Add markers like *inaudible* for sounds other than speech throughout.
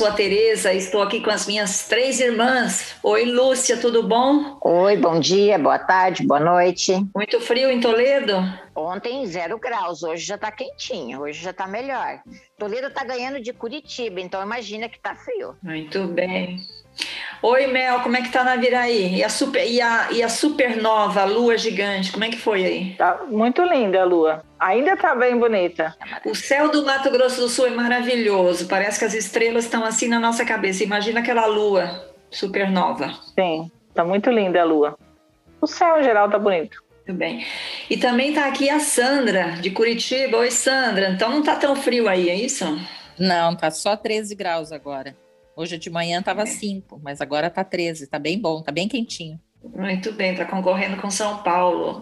Sou a Tereza, estou aqui com as minhas três irmãs. Oi, Lúcia, tudo bom? Oi, bom dia, boa tarde, boa noite. Muito frio em Toledo? Ontem zero graus, hoje já tá quentinho, hoje já tá melhor. Toledo tá ganhando de Curitiba, então imagina que tá frio. Muito bem. Oi, Mel, como é que tá na Viraí? E a, super, e, a, e a supernova, a lua gigante, como é que foi aí? Tá muito linda a lua. Ainda tá bem bonita. O céu do Mato Grosso do Sul é maravilhoso. Parece que as estrelas estão assim na nossa cabeça. Imagina aquela lua supernova. Sim, tá muito linda a lua. O céu em geral tá bonito. Muito bem. E também tá aqui a Sandra, de Curitiba. Oi, Sandra. Então não tá tão frio aí, é isso? Não, tá só 13 graus agora. Hoje de manhã estava 5, mas agora está 13. Está bem bom, está bem quentinho. Muito bem, está concorrendo com São Paulo.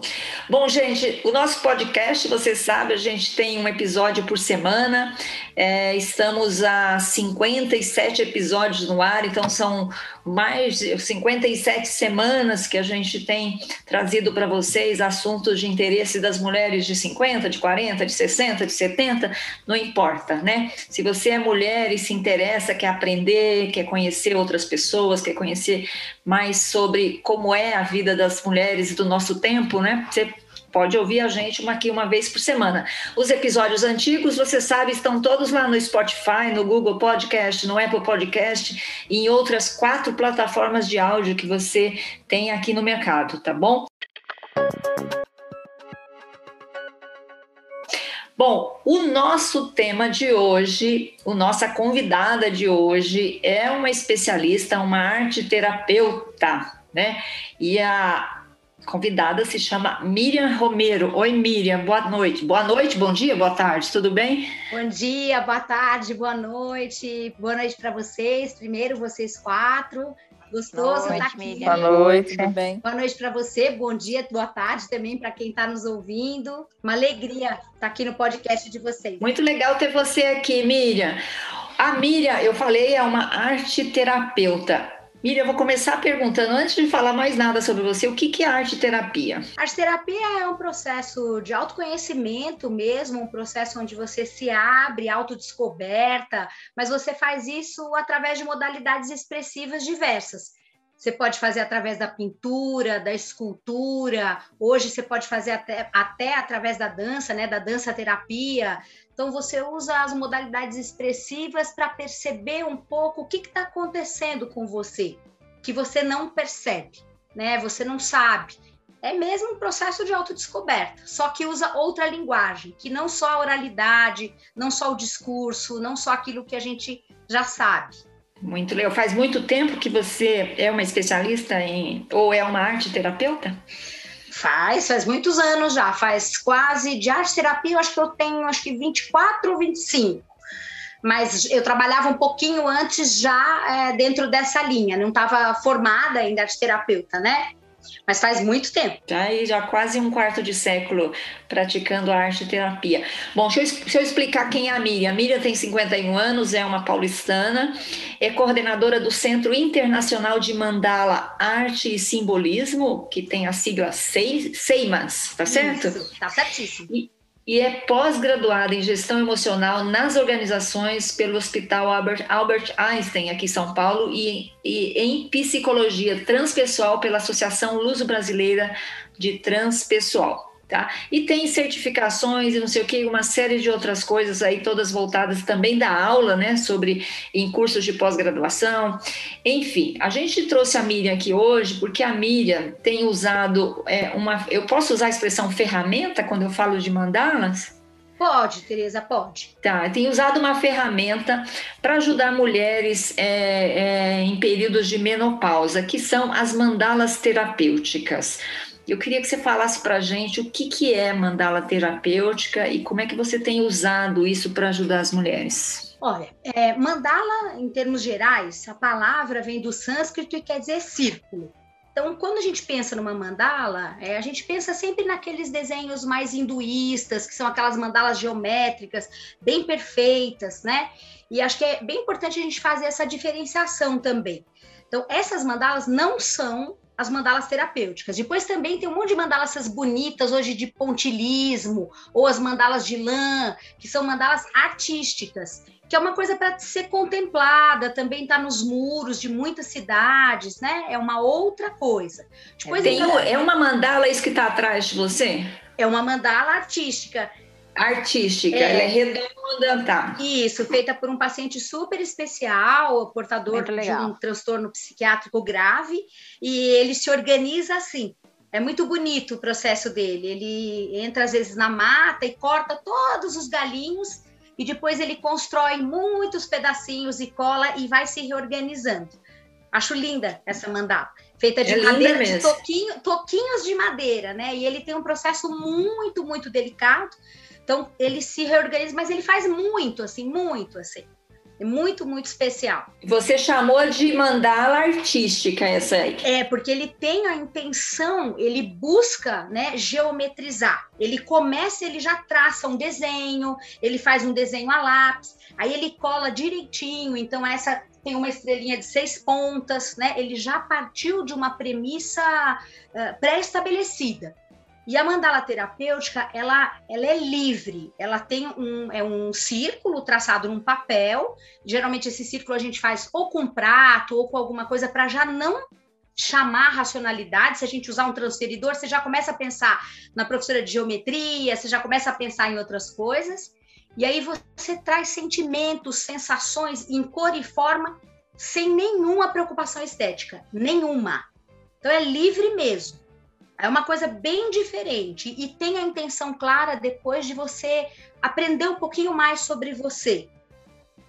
Bom, gente, o nosso podcast, você sabe, a gente tem um episódio por semana. É, estamos a 57 episódios no ar, então são mais de 57 semanas que a gente tem trazido para vocês assuntos de interesse das mulheres de 50, de 40, de 60, de 70, não importa, né? Se você é mulher e se interessa, quer aprender, quer conhecer outras pessoas, quer conhecer mais sobre como é a vida das mulheres do nosso tempo, né? Você pode ouvir a gente uma aqui uma vez por semana. Os episódios antigos, você sabe, estão todos lá no Spotify, no Google Podcast, no Apple Podcast e em outras quatro plataformas de áudio que você tem aqui no mercado, tá bom? Bom, o nosso tema de hoje, a nossa convidada de hoje é uma especialista, uma arte terapeuta, né? E a convidada se chama Miriam Romero. Oi, Miriam, boa noite. Boa noite, bom dia, boa tarde, tudo bem? Bom dia, boa tarde, boa noite. Boa noite para vocês. Primeiro, vocês quatro. Gostoso estar tá aqui. Boa noite. Tudo bem? Boa noite para você, bom dia, boa tarde também para quem está nos ouvindo. Uma alegria estar tá aqui no podcast de vocês. Muito legal ter você aqui, Miriam. A Miriam, eu falei, é uma arte terapeuta. Miriam, eu vou começar perguntando, antes de falar mais nada sobre você, o que é arte terapia? Arte terapia é um processo de autoconhecimento mesmo, um processo onde você se abre, autodescoberta, mas você faz isso através de modalidades expressivas diversas. Você pode fazer através da pintura, da escultura, hoje você pode fazer até, até através da dança, né, da dança terapia. Então você usa as modalidades expressivas para perceber um pouco o que está acontecendo com você, que você não percebe, né? Você não sabe. É mesmo um processo de autodescoberta, só que usa outra linguagem, que não só a oralidade, não só o discurso, não só aquilo que a gente já sabe. Muito legal. Faz muito tempo que você é uma especialista em ou é uma arte terapeuta? Faz, faz muitos anos já, faz quase de arte terapia, eu acho que eu tenho acho que 24 ou 25. Mas eu trabalhava um pouquinho antes já é, dentro dessa linha, não estava formada ainda arte terapeuta, né? Mas faz muito tempo. Já aí, já quase um quarto de século praticando a arte terapia. Bom, deixa eu, deixa eu, explicar quem é a Miriam. A Miriam tem 51 anos, é uma paulistana, é coordenadora do Centro Internacional de Mandala Arte e Simbolismo, que tem a sigla SEIMAS, tá certo? Isso, tá certíssimo. E, e é pós-graduada em gestão emocional nas organizações pelo Hospital Albert, Albert Einstein, aqui em São Paulo, e, e em psicologia transpessoal pela Associação Luso-Brasileira de Transpessoal. Tá? E tem certificações e não sei o que, uma série de outras coisas aí, todas voltadas também da aula, né, sobre em cursos de pós-graduação. Enfim, a gente trouxe a Miriam aqui hoje porque a Miriam tem usado é, uma. Eu posso usar a expressão ferramenta quando eu falo de mandalas? Pode, Tereza, pode. Tá, tem usado uma ferramenta para ajudar mulheres é, é, em períodos de menopausa, que são as mandalas terapêuticas. Eu queria que você falasse para a gente o que, que é mandala terapêutica e como é que você tem usado isso para ajudar as mulheres. Olha, é, mandala, em termos gerais, a palavra vem do sânscrito e quer dizer círculo. Então, quando a gente pensa numa mandala, é, a gente pensa sempre naqueles desenhos mais hinduístas, que são aquelas mandalas geométricas, bem perfeitas, né? E acho que é bem importante a gente fazer essa diferenciação também. Então, essas mandalas não são as mandalas terapêuticas. Depois também tem um monte de mandalas bonitas hoje de pontilismo, ou as mandalas de lã, que são mandalas artísticas que é uma coisa para ser contemplada, também está nos muros de muitas cidades, né? É uma outra coisa. Depois, Tem, então, é uma mandala isso que está atrás de você? É uma mandala artística. Artística, é, ela é redonda, tá? Isso, feita por um paciente super especial, portador de um transtorno psiquiátrico grave, e ele se organiza assim. É muito bonito o processo dele. Ele entra às vezes na mata e corta todos os galinhos e depois ele constrói muitos pedacinhos e cola e vai se reorganizando. Acho linda essa mandala, feita de é madeira, de toquinho, toquinhos de madeira, né? E ele tem um processo muito, muito delicado. Então ele se reorganiza, mas ele faz muito, assim, muito, assim. É muito, muito especial. Você chamou de mandala artística essa aí. É, porque ele tem a intenção, ele busca né, geometrizar. Ele começa, ele já traça um desenho, ele faz um desenho a lápis, aí ele cola direitinho, então essa tem uma estrelinha de seis pontas, né? Ele já partiu de uma premissa uh, pré-estabelecida. E a mandala terapêutica, ela, ela é livre, ela tem um, é um círculo traçado num papel. Geralmente esse círculo a gente faz ou com prato ou com alguma coisa para já não chamar racionalidade. Se a gente usar um transferidor, você já começa a pensar na professora de geometria, você já começa a pensar em outras coisas. E aí você traz sentimentos, sensações em cor e forma sem nenhuma preocupação estética, nenhuma. Então é livre mesmo. É uma coisa bem diferente e tem a intenção clara depois de você aprender um pouquinho mais sobre você.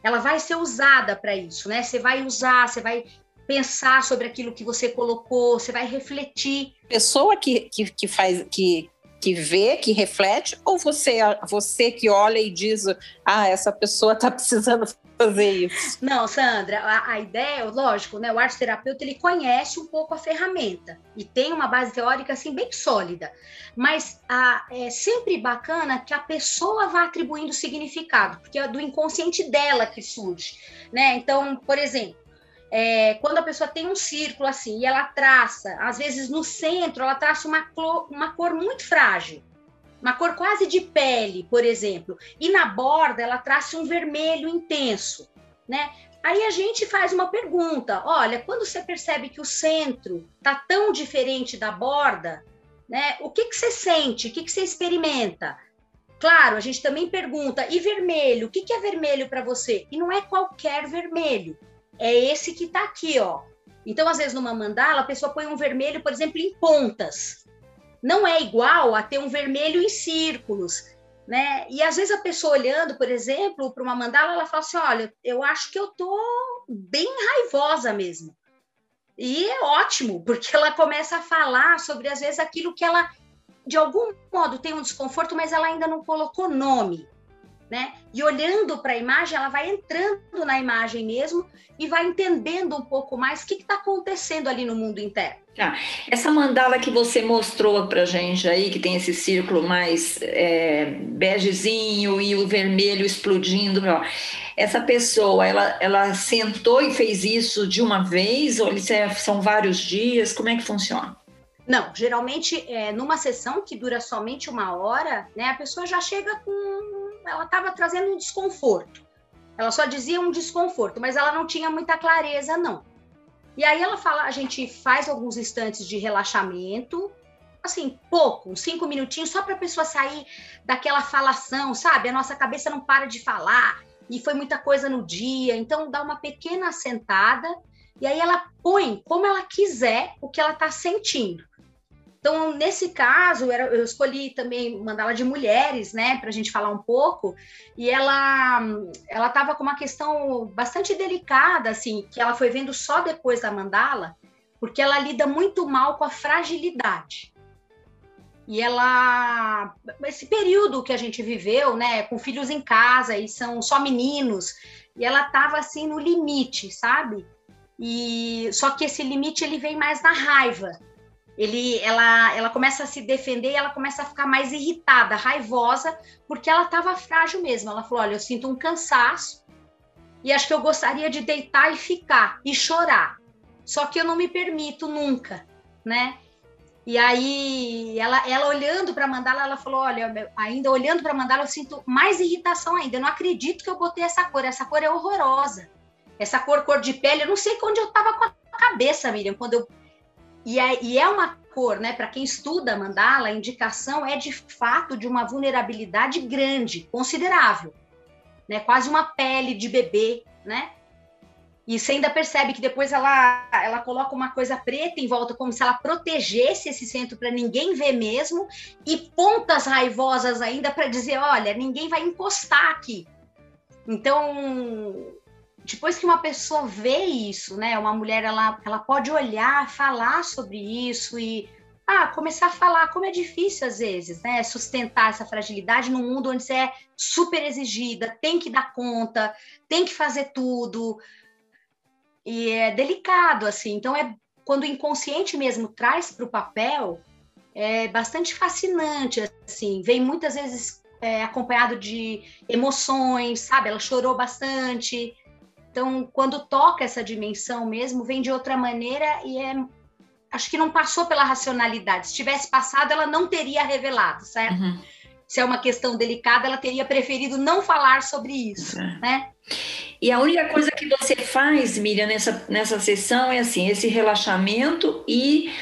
Ela vai ser usada para isso, né? Você vai usar, você vai pensar sobre aquilo que você colocou, você vai refletir. Pessoa que, que, que faz, que, que vê, que reflete, ou você, você que olha e diz, ah, essa pessoa está *laughs* precisando fazer isso? Não, Sandra, a, a, ideia, lógico, né? O arte terapeuta ele conhece um pouco a ferramenta e tem uma base teórica assim bem sólida, mas a, é sempre bacana que a pessoa vá atribuindo significado, porque é do inconsciente dela que surge, né? Então, por exemplo, é, quando a pessoa tem um círculo assim e ela traça, às vezes no centro, ela traça uma, cor, uma cor muito frágil uma cor quase de pele, por exemplo, e na borda ela traça um vermelho intenso, né? Aí a gente faz uma pergunta: olha, quando você percebe que o centro tá tão diferente da borda, né? O que, que você sente? O que, que você experimenta? Claro, a gente também pergunta: e vermelho? O que, que é vermelho para você? E não é qualquer vermelho, é esse que está aqui, ó. Então, às vezes, numa mandala, a pessoa põe um vermelho, por exemplo, em pontas não é igual a ter um vermelho em círculos, né? E às vezes a pessoa olhando, por exemplo, para uma mandala, ela fala assim: olha, eu acho que eu tô bem raivosa mesmo. E é ótimo, *laughs* porque ela começa a falar sobre, às vezes, aquilo que ela, de algum modo, tem um desconforto, mas ela ainda não colocou nome né? E olhando para a imagem, ela vai entrando na imagem mesmo e vai entendendo um pouco mais o que está acontecendo ali no mundo interno. Tá. Essa mandala que você mostrou para gente aí, que tem esse círculo mais é, begezinho e o vermelho explodindo, essa pessoa, ela, ela sentou e fez isso de uma vez ou são vários dias? Como é que funciona? Não, geralmente é, numa sessão que dura somente uma hora, né, a pessoa já chega com ela estava trazendo um desconforto. Ela só dizia um desconforto, mas ela não tinha muita clareza, não. E aí ela fala, a gente faz alguns instantes de relaxamento, assim, pouco, cinco minutinhos, só para a pessoa sair daquela falação, sabe? A nossa cabeça não para de falar, e foi muita coisa no dia, então dá uma pequena sentada, e aí ela põe como ela quiser o que ela está sentindo. Então, nesse caso, eu escolhi também mandá-la de mulheres, né, para a gente falar um pouco, e ela ela estava com uma questão bastante delicada, assim, que ela foi vendo só depois da mandala, porque ela lida muito mal com a fragilidade. E ela, esse período que a gente viveu, né, com filhos em casa e são só meninos, e ela estava assim no limite, sabe? E só que esse limite ele vem mais na raiva. Ele, ela, ela começa a se defender e ela começa a ficar mais irritada, raivosa, porque ela estava frágil mesmo. Ela falou: Olha, eu sinto um cansaço e acho que eu gostaria de deitar e ficar e chorar. Só que eu não me permito nunca, né? E aí, ela, ela olhando para mandala, ela falou: Olha, ainda olhando para mandala, eu sinto mais irritação ainda. Eu não acredito que eu botei essa cor. Essa cor é horrorosa. Essa cor, cor de pele, eu não sei onde eu estava com a cabeça, Miriam, quando eu. E é, e é uma cor, né? Para quem estuda mandala, a indicação é de fato de uma vulnerabilidade grande, considerável, né? Quase uma pele de bebê, né? E você ainda percebe que depois ela, ela coloca uma coisa preta em volta, como se ela protegesse esse centro para ninguém ver mesmo, e pontas raivosas ainda para dizer: olha, ninguém vai encostar aqui. Então, depois que uma pessoa vê isso, né, uma mulher ela, ela pode olhar, falar sobre isso e ah, começar a falar como é difícil às vezes, né, sustentar essa fragilidade num mundo onde você é super exigida, tem que dar conta, tem que fazer tudo e é delicado, assim. Então, é quando o inconsciente mesmo traz para o papel, é bastante fascinante, assim. Vem muitas vezes é, acompanhado de emoções, sabe? Ela chorou bastante. Então, quando toca essa dimensão mesmo, vem de outra maneira e é. Acho que não passou pela racionalidade. Se tivesse passado, ela não teria revelado, certo? Uhum. Se é uma questão delicada, ela teria preferido não falar sobre isso, uhum. né? E a única coisa que você faz, Miriam, nessa, nessa sessão é assim, esse relaxamento e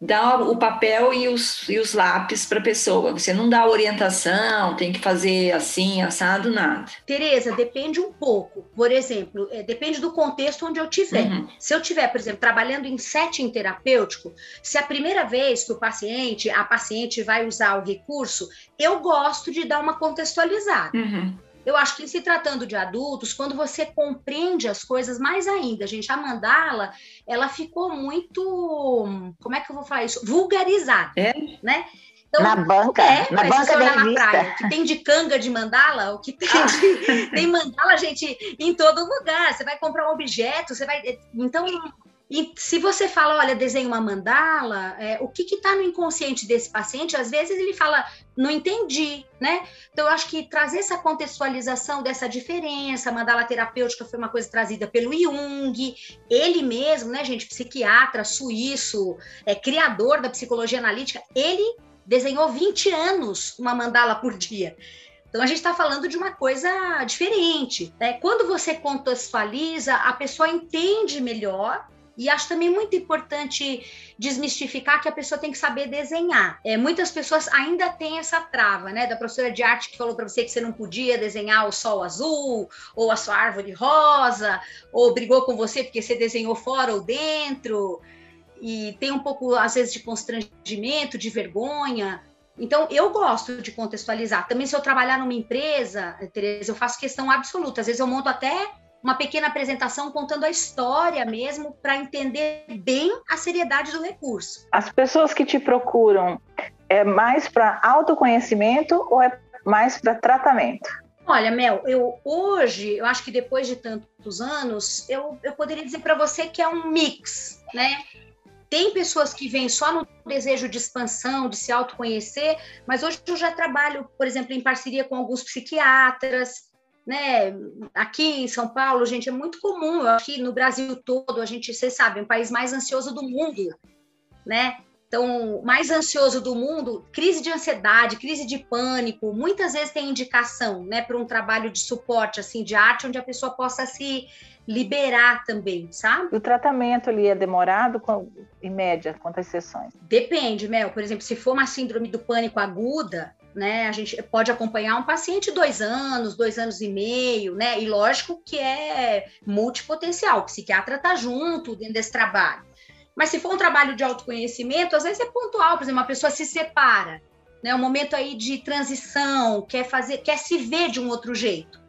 dá o papel e os, e os lápis para a pessoa. Você não dá orientação, tem que fazer assim, assado, nada. Tereza, depende um pouco. Por exemplo, é, depende do contexto onde eu tiver. Uhum. Se eu tiver, por exemplo, trabalhando em setting terapêutico, se a primeira vez que o paciente, a paciente vai usar o recurso, eu gosto de dar uma contextualizada. Uhum. Eu acho que se tratando de adultos, quando você compreende as coisas mais ainda, gente, a mandala, ela ficou muito, como é que eu vou falar isso? Vulgarizada, é? né? Então, na banca, é, na banca da na praia, o que tem de canga de mandala, o que tem de, tem mandala, gente, em todo lugar. Você vai comprar um objeto, você vai, então e se você fala, olha, desenha uma mandala, é, o que está no inconsciente desse paciente? Às vezes ele fala, não entendi, né? Então, eu acho que trazer essa contextualização dessa diferença, mandala terapêutica foi uma coisa trazida pelo Jung, ele mesmo, né, gente, psiquiatra suíço, é, criador da psicologia analítica, ele desenhou 20 anos uma mandala por dia. Então a gente está falando de uma coisa diferente. Né? Quando você contextualiza, a pessoa entende melhor e acho também muito importante desmistificar que a pessoa tem que saber desenhar. É, muitas pessoas ainda têm essa trava, né? Da professora de arte que falou para você que você não podia desenhar o sol azul, ou a sua árvore rosa, ou brigou com você porque você desenhou fora ou dentro. E tem um pouco, às vezes, de constrangimento, de vergonha. Então, eu gosto de contextualizar. Também, se eu trabalhar numa empresa, Tereza, eu faço questão absoluta. Às vezes, eu monto até uma pequena apresentação contando a história mesmo, para entender bem a seriedade do recurso. As pessoas que te procuram é mais para autoconhecimento ou é mais para tratamento? Olha, Mel, eu hoje, eu acho que depois de tantos anos, eu, eu poderia dizer para você que é um mix, né? Tem pessoas que vêm só no desejo de expansão, de se autoconhecer, mas hoje eu já trabalho, por exemplo, em parceria com alguns psiquiatras, né? Aqui em São Paulo, gente, é muito comum, que no Brasil todo, a gente, vocês sabem, o país mais ansioso do mundo, né? Então, mais ansioso do mundo, crise de ansiedade, crise de pânico, muitas vezes tem indicação, né, para um trabalho de suporte, assim, de arte, onde a pessoa possa se liberar também, sabe? O tratamento ali é demorado, em média, quantas sessões? Depende, Mel. Por exemplo, se for uma síndrome do pânico aguda, né? A gente pode acompanhar um paciente dois anos, dois anos e meio, né? E lógico que é multipotencial, o psiquiatra tá junto dentro desse trabalho. Mas se for um trabalho de autoconhecimento, às vezes é pontual, por exemplo, uma pessoa se separa, né? Um momento aí de transição, quer fazer, quer se ver de um outro jeito,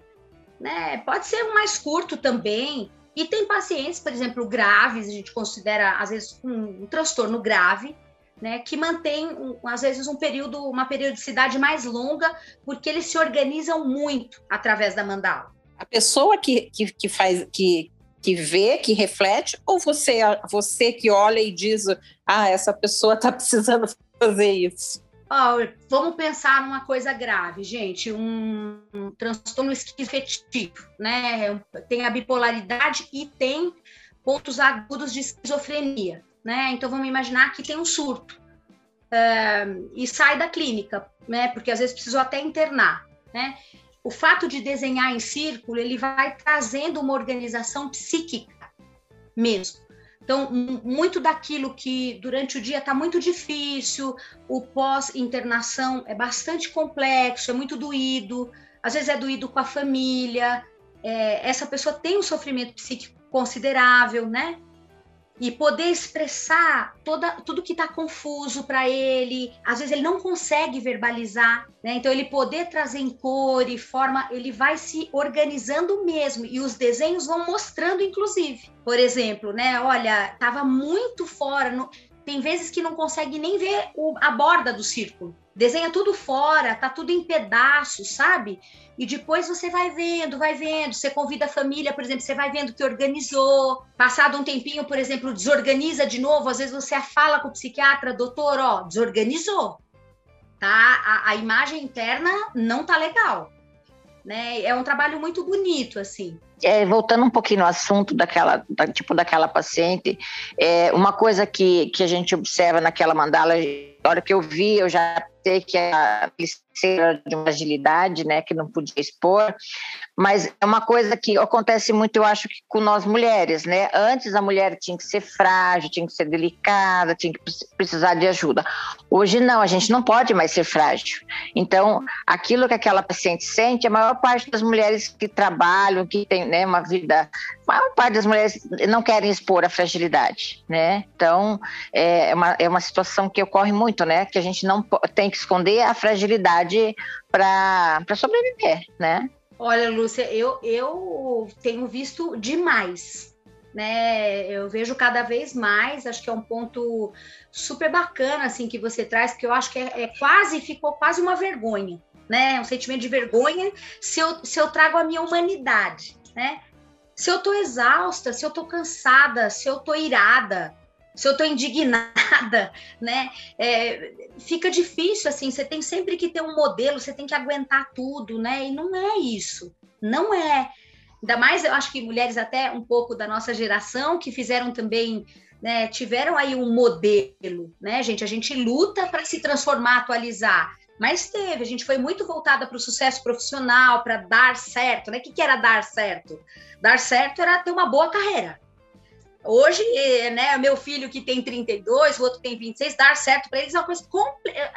né? Pode ser mais curto também. E tem pacientes, por exemplo, graves, a gente considera às vezes um, um transtorno grave, né, que mantém, às vezes, um período, uma periodicidade mais longa, porque eles se organizam muito através da mandala. A pessoa que, que, que faz, que, que vê, que reflete, ou você, você que olha e diz, ah, essa pessoa está precisando fazer isso? Oh, vamos pensar numa coisa grave, gente, um, um transtorno esquizofrenico, né? Tem a bipolaridade e tem pontos agudos de esquizofrenia, né? Então vamos imaginar que tem um surto uh, e sai da clínica, né? Porque às vezes precisou até internar, né? O fato de desenhar em círculo, ele vai trazendo uma organização psíquica mesmo. Então, muito daquilo que durante o dia está muito difícil, o pós-internação é bastante complexo, é muito doído, às vezes é doído com a família, é, essa pessoa tem um sofrimento psíquico considerável, né? E poder expressar toda, tudo que está confuso para ele. Às vezes ele não consegue verbalizar, né? Então ele poder trazer em cor e forma, ele vai se organizando mesmo e os desenhos vão mostrando, inclusive. Por exemplo, né? Olha, estava muito fora. Tem vezes que não consegue nem ver o, a borda do círculo. Desenha tudo fora, tá tudo em pedaços, sabe? E depois você vai vendo, vai vendo, você convida a família, por exemplo, você vai vendo que organizou, passado um tempinho, por exemplo, desorganiza de novo, às vezes você fala com o psiquiatra, doutor, ó, desorganizou, tá? A, a imagem interna não tá legal, né? É um trabalho muito bonito, assim. É, voltando um pouquinho no assunto daquela, da, tipo daquela paciente, é, uma coisa que, que a gente observa naquela mandala, a hora que eu vi, eu já sei que a ser de uma agilidade, né, que não podia expor, mas é uma coisa que acontece muito, eu acho que com nós mulheres, né? Antes a mulher tinha que ser frágil, tinha que ser delicada, tinha que precisar de ajuda. Hoje não, a gente não pode mais ser frágil. Então, aquilo que aquela paciente sente, a maior parte das mulheres que trabalham, que tem, né, uma vida, a parte das mulheres não querem expor a fragilidade, né? Então, é uma, é uma situação que ocorre muito, né? Que a gente não tem que esconder a fragilidade para sobreviver, né? Olha, Lúcia, eu, eu tenho visto demais, né? Eu vejo cada vez mais, acho que é um ponto super bacana, assim, que você traz, porque eu acho que é, é quase, ficou quase uma vergonha, né? Um sentimento de vergonha se eu, se eu trago a minha humanidade, né? Se eu tô exausta, se eu tô cansada, se eu tô irada, se eu estou indignada, *laughs* né? É, fica difícil assim. Você tem sempre que ter um modelo, você tem que aguentar tudo, né? E não é isso, não é. Ainda mais, eu acho que mulheres até um pouco da nossa geração que fizeram também, né? Tiveram aí um modelo, né, gente? A gente luta para se transformar, atualizar. Mas teve, a gente foi muito voltada para o sucesso profissional, para dar certo, né? O que, que era dar certo? Dar certo era ter uma boa carreira, Hoje, né, meu filho que tem 32, o outro tem 26, dar certo para eles é uma coisa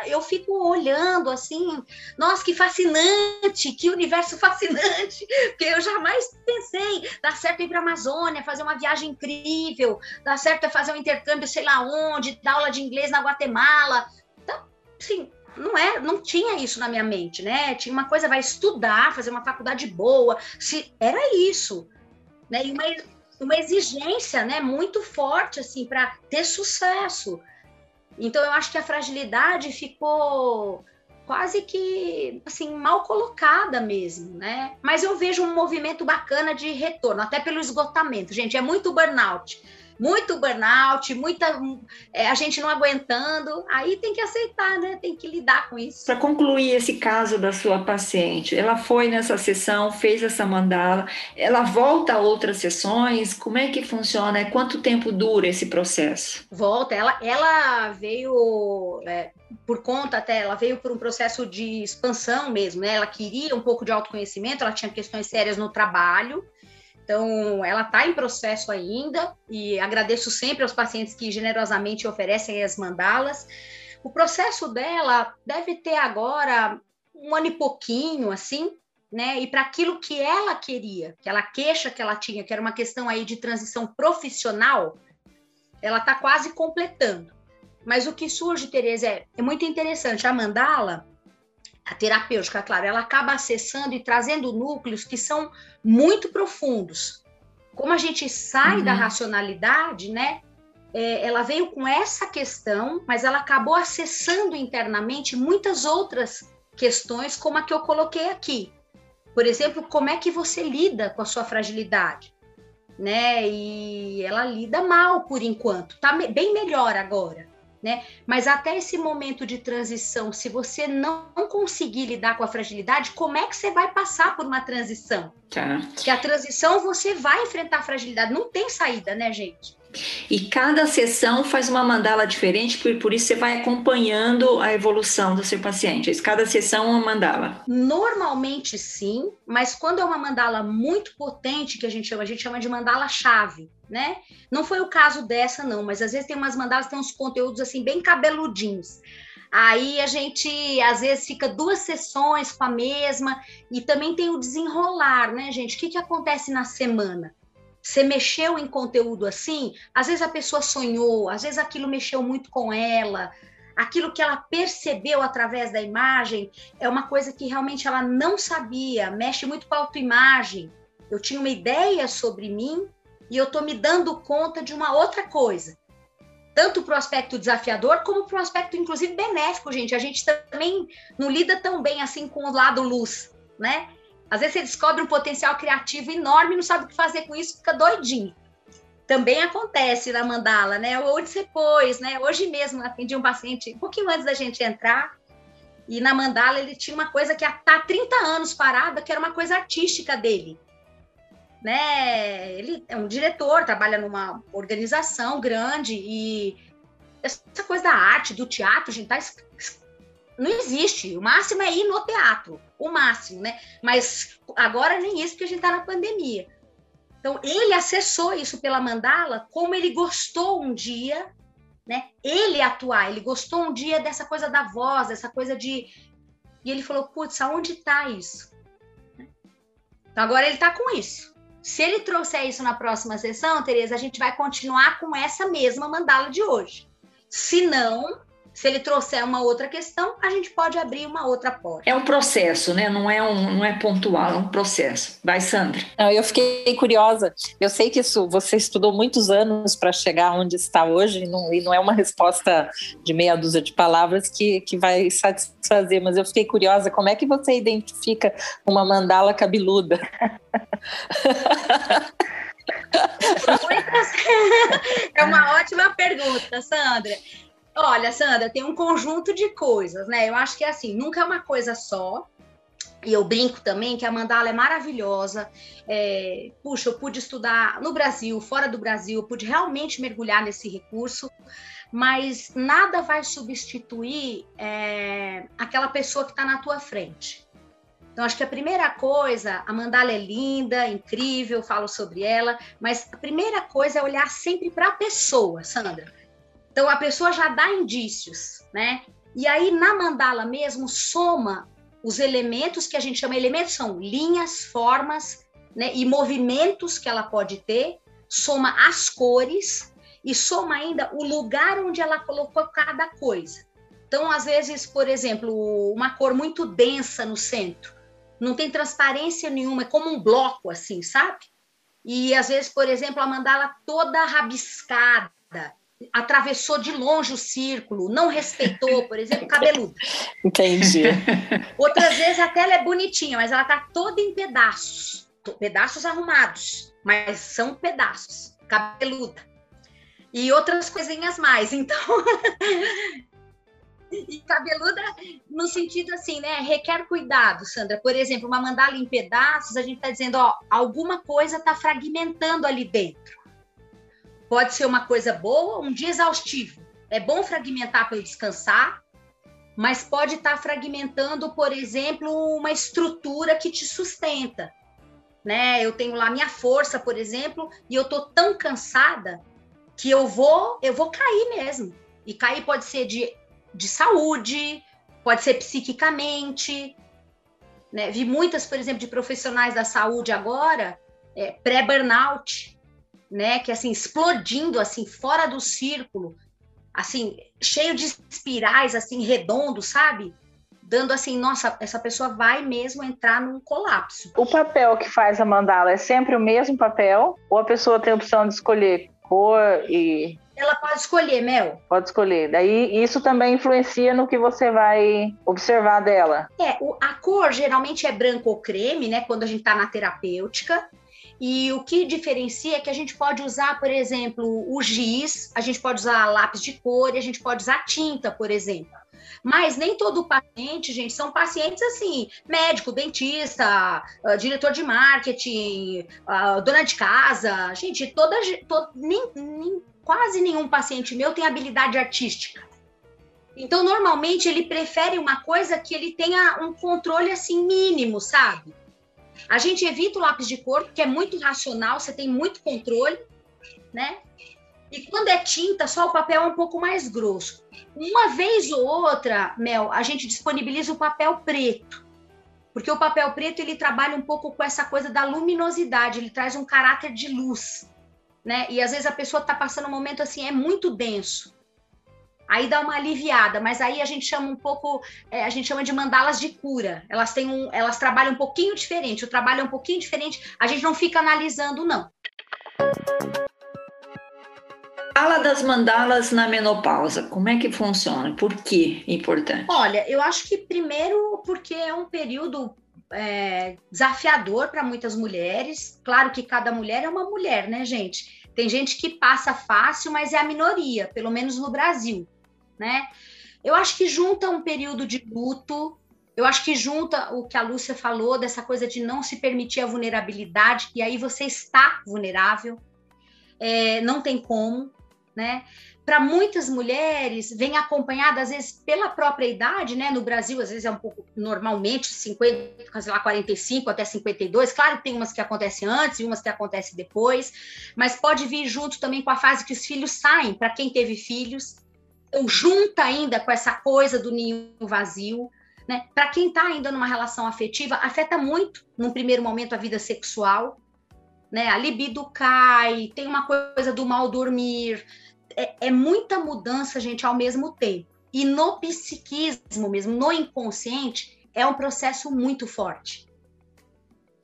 eu fico olhando assim, nossa, que fascinante, que universo *laughs* fascinante, porque eu jamais pensei, dar certo ir para a Amazônia, fazer uma viagem incrível, dar certo é fazer um intercâmbio, sei lá onde, dar aula de inglês na Guatemala. Então, assim, não é, não tinha isso na minha mente, né? Tinha uma coisa, vai estudar, fazer uma faculdade boa, se era isso, né? E uma uma exigência, né, muito forte assim para ter sucesso. Então eu acho que a fragilidade ficou quase que assim mal colocada mesmo, né? Mas eu vejo um movimento bacana de retorno, até pelo esgotamento. Gente, é muito burnout muito burnout, muita é, a gente não aguentando, aí tem que aceitar, né? Tem que lidar com isso. Para concluir esse caso da sua paciente, ela foi nessa sessão, fez essa mandala, ela volta a outras sessões, como é que funciona? Quanto tempo dura esse processo? Volta, ela, ela veio é, por conta até, ela veio por um processo de expansão mesmo, né? Ela queria um pouco de autoconhecimento, ela tinha questões sérias no trabalho, então, ela está em processo ainda e agradeço sempre aos pacientes que generosamente oferecem as mandalas. O processo dela deve ter agora um ano e pouquinho, assim, né? E para aquilo que ela queria, aquela queixa que ela tinha, que era uma questão aí de transição profissional, ela está quase completando. Mas o que surge, Tereza, é, é muito interessante. A mandala, a terapêutica, claro, ela acaba acessando e trazendo núcleos que são muito profundos. Como a gente sai uhum. da racionalidade, né? É, ela veio com essa questão, mas ela acabou acessando internamente muitas outras questões, como a que eu coloquei aqui. Por exemplo, como é que você lida com a sua fragilidade? né? E ela lida mal por enquanto. Tá bem melhor agora, né? Mas até esse momento de transição, se você não conseguir lidar com a fragilidade, como é que você vai passar por uma transição? Tá. Que a transição você vai enfrentar a fragilidade, não tem saída, né, gente? E cada sessão faz uma mandala diferente, por, por isso você vai acompanhando a evolução do seu paciente. Cada sessão é uma mandala. Normalmente sim, mas quando é uma mandala muito potente, que a gente chama, a gente chama de mandala chave, né? Não foi o caso dessa, não, mas às vezes tem umas mandalas que tem uns conteúdos assim bem cabeludinhos. Aí a gente às vezes fica duas sessões com a mesma, e também tem o desenrolar, né, gente? O que, que acontece na semana? Você mexeu em conteúdo assim, às vezes a pessoa sonhou, às vezes aquilo mexeu muito com ela, aquilo que ela percebeu através da imagem é uma coisa que realmente ela não sabia, mexe muito com a autoimagem. Eu tinha uma ideia sobre mim e eu estou me dando conta de uma outra coisa. Tanto para o aspecto desafiador, como para o aspecto, inclusive, benéfico, gente. A gente também não lida tão bem assim com o lado luz, né? Às vezes você descobre um potencial criativo enorme não sabe o que fazer com isso, fica doidinho. Também acontece na mandala, né? Ou depois, né? Hoje mesmo atendi um paciente um pouquinho antes da gente entrar, e na mandala ele tinha uma coisa que há 30 anos parada, que era uma coisa artística dele. Né? Ele é um diretor, trabalha numa organização grande e essa coisa da arte, do teatro, gente, tá não existe. O máximo é ir no teatro, o máximo, né? Mas agora nem isso, porque a gente está na pandemia. Então, ele acessou isso pela mandala, como ele gostou um dia, né? Ele atuar, ele gostou um dia dessa coisa da voz, dessa coisa de. E ele falou: putz, aonde está isso? Então, agora ele está com isso. Se ele trouxer isso na próxima sessão, Tereza, a gente vai continuar com essa mesma mandala de hoje. Se não, se ele trouxer uma outra questão, a gente pode abrir uma outra porta. É um processo, né? Não é, um, não é pontual, é um processo. Vai, Sandra. Não, eu fiquei curiosa. Eu sei que isso você estudou muitos anos para chegar onde está hoje, e não, e não é uma resposta de meia dúzia de palavras que, que vai satisfazer, mas eu fiquei curiosa, como é que você identifica uma mandala cabeluda? *laughs* *laughs* é uma ótima pergunta, Sandra. Olha, Sandra, tem um conjunto de coisas, né? Eu acho que é assim, nunca é uma coisa só. E eu brinco também que a mandala é maravilhosa. É, puxa, eu pude estudar no Brasil, fora do Brasil, eu pude realmente mergulhar nesse recurso, mas nada vai substituir é, aquela pessoa que está na tua frente. Então, acho que a primeira coisa, a mandala é linda, incrível, falo sobre ela, mas a primeira coisa é olhar sempre para a pessoa, Sandra. Então a pessoa já dá indícios, né? E aí na mandala mesmo soma os elementos que a gente chama elementos são linhas, formas, né, e movimentos que ela pode ter, soma as cores e soma ainda o lugar onde ela colocou cada coisa. Então, às vezes, por exemplo, uma cor muito densa no centro, não tem transparência nenhuma, é como um bloco assim, sabe? E às vezes, por exemplo, a mandala toda rabiscada, atravessou de longe o círculo, não respeitou, por exemplo, cabeludo. *laughs* Entendi. Outras vezes até ela é bonitinha, mas ela tá toda em pedaços, pedaços arrumados, mas são pedaços, cabeluda. E outras coisinhas mais. Então, *laughs* e cabeluda no sentido assim, né? Requer cuidado, Sandra. Por exemplo, uma mandala em pedaços, a gente está dizendo, ó, alguma coisa está fragmentando ali dentro. Pode ser uma coisa boa, um dia exaustivo. É bom fragmentar para descansar, mas pode estar tá fragmentando, por exemplo, uma estrutura que te sustenta. Né? Eu tenho lá minha força, por exemplo, e eu tô tão cansada que eu vou, eu vou cair mesmo. E cair pode ser de, de saúde, pode ser psiquicamente. Né? Vi muitas, por exemplo, de profissionais da saúde agora, é, pré-burnout, né? Que assim, explodindo assim, fora do círculo, assim, cheio de espirais, assim, redondo, sabe? Dando assim, nossa, essa pessoa vai mesmo entrar num colapso. O papel que faz a mandala é sempre o mesmo papel? Ou a pessoa tem a opção de escolher cor e ela pode escolher, Mel. Pode escolher. Daí isso também influencia no que você vai observar dela. É, a cor geralmente é branco ou creme, né? Quando a gente tá na terapêutica. E o que diferencia é que a gente pode usar, por exemplo, o giz, a gente pode usar lápis de cor e a gente pode usar tinta, por exemplo. Mas nem todo paciente, gente, são pacientes assim, médico, dentista, uh, diretor de marketing, uh, dona de casa. Gente, toda, to, nem, nem, quase nenhum paciente meu tem habilidade artística. Então, normalmente, ele prefere uma coisa que ele tenha um controle assim mínimo, sabe? A gente evita o lápis de cor, que é muito racional, você tem muito controle, né? E quando é tinta, só o papel é um pouco mais grosso. Uma vez ou outra, Mel, a gente disponibiliza o papel preto. Porque o papel preto ele trabalha um pouco com essa coisa da luminosidade, ele traz um caráter de luz, né? E às vezes a pessoa está passando um momento assim, é muito denso. Aí dá uma aliviada, mas aí a gente chama um pouco, é, a gente chama de mandalas de cura. Elas têm um, elas trabalham um pouquinho diferente, o trabalho é um pouquinho diferente. A gente não fica analisando, não. Fala das mandalas na menopausa. Como é que funciona? Por que é importante? Olha, eu acho que primeiro porque é um período é, desafiador para muitas mulheres. Claro que cada mulher é uma mulher, né, gente? Tem gente que passa fácil, mas é a minoria, pelo menos no Brasil, né? Eu acho que junta um período de luto, eu acho que junta o que a Lúcia falou, dessa coisa de não se permitir a vulnerabilidade, e aí você está vulnerável, é, não tem como né? Para muitas mulheres, vem acompanhada, às vezes, pela própria idade, né? No Brasil, às vezes é um pouco, normalmente, 50, sei lá, 45 até 52. Claro tem umas que acontecem antes e umas que acontecem depois, mas pode vir junto também com a fase que os filhos saem, para quem teve filhos. Então, junta ainda com essa coisa do ninho vazio. Né? Para quem está ainda numa relação afetiva, afeta muito, num primeiro momento, a vida sexual. Né? A libido cai, tem uma coisa do mal dormir, é, é muita mudança, gente, ao mesmo tempo. E no psiquismo mesmo, no inconsciente, é um processo muito forte.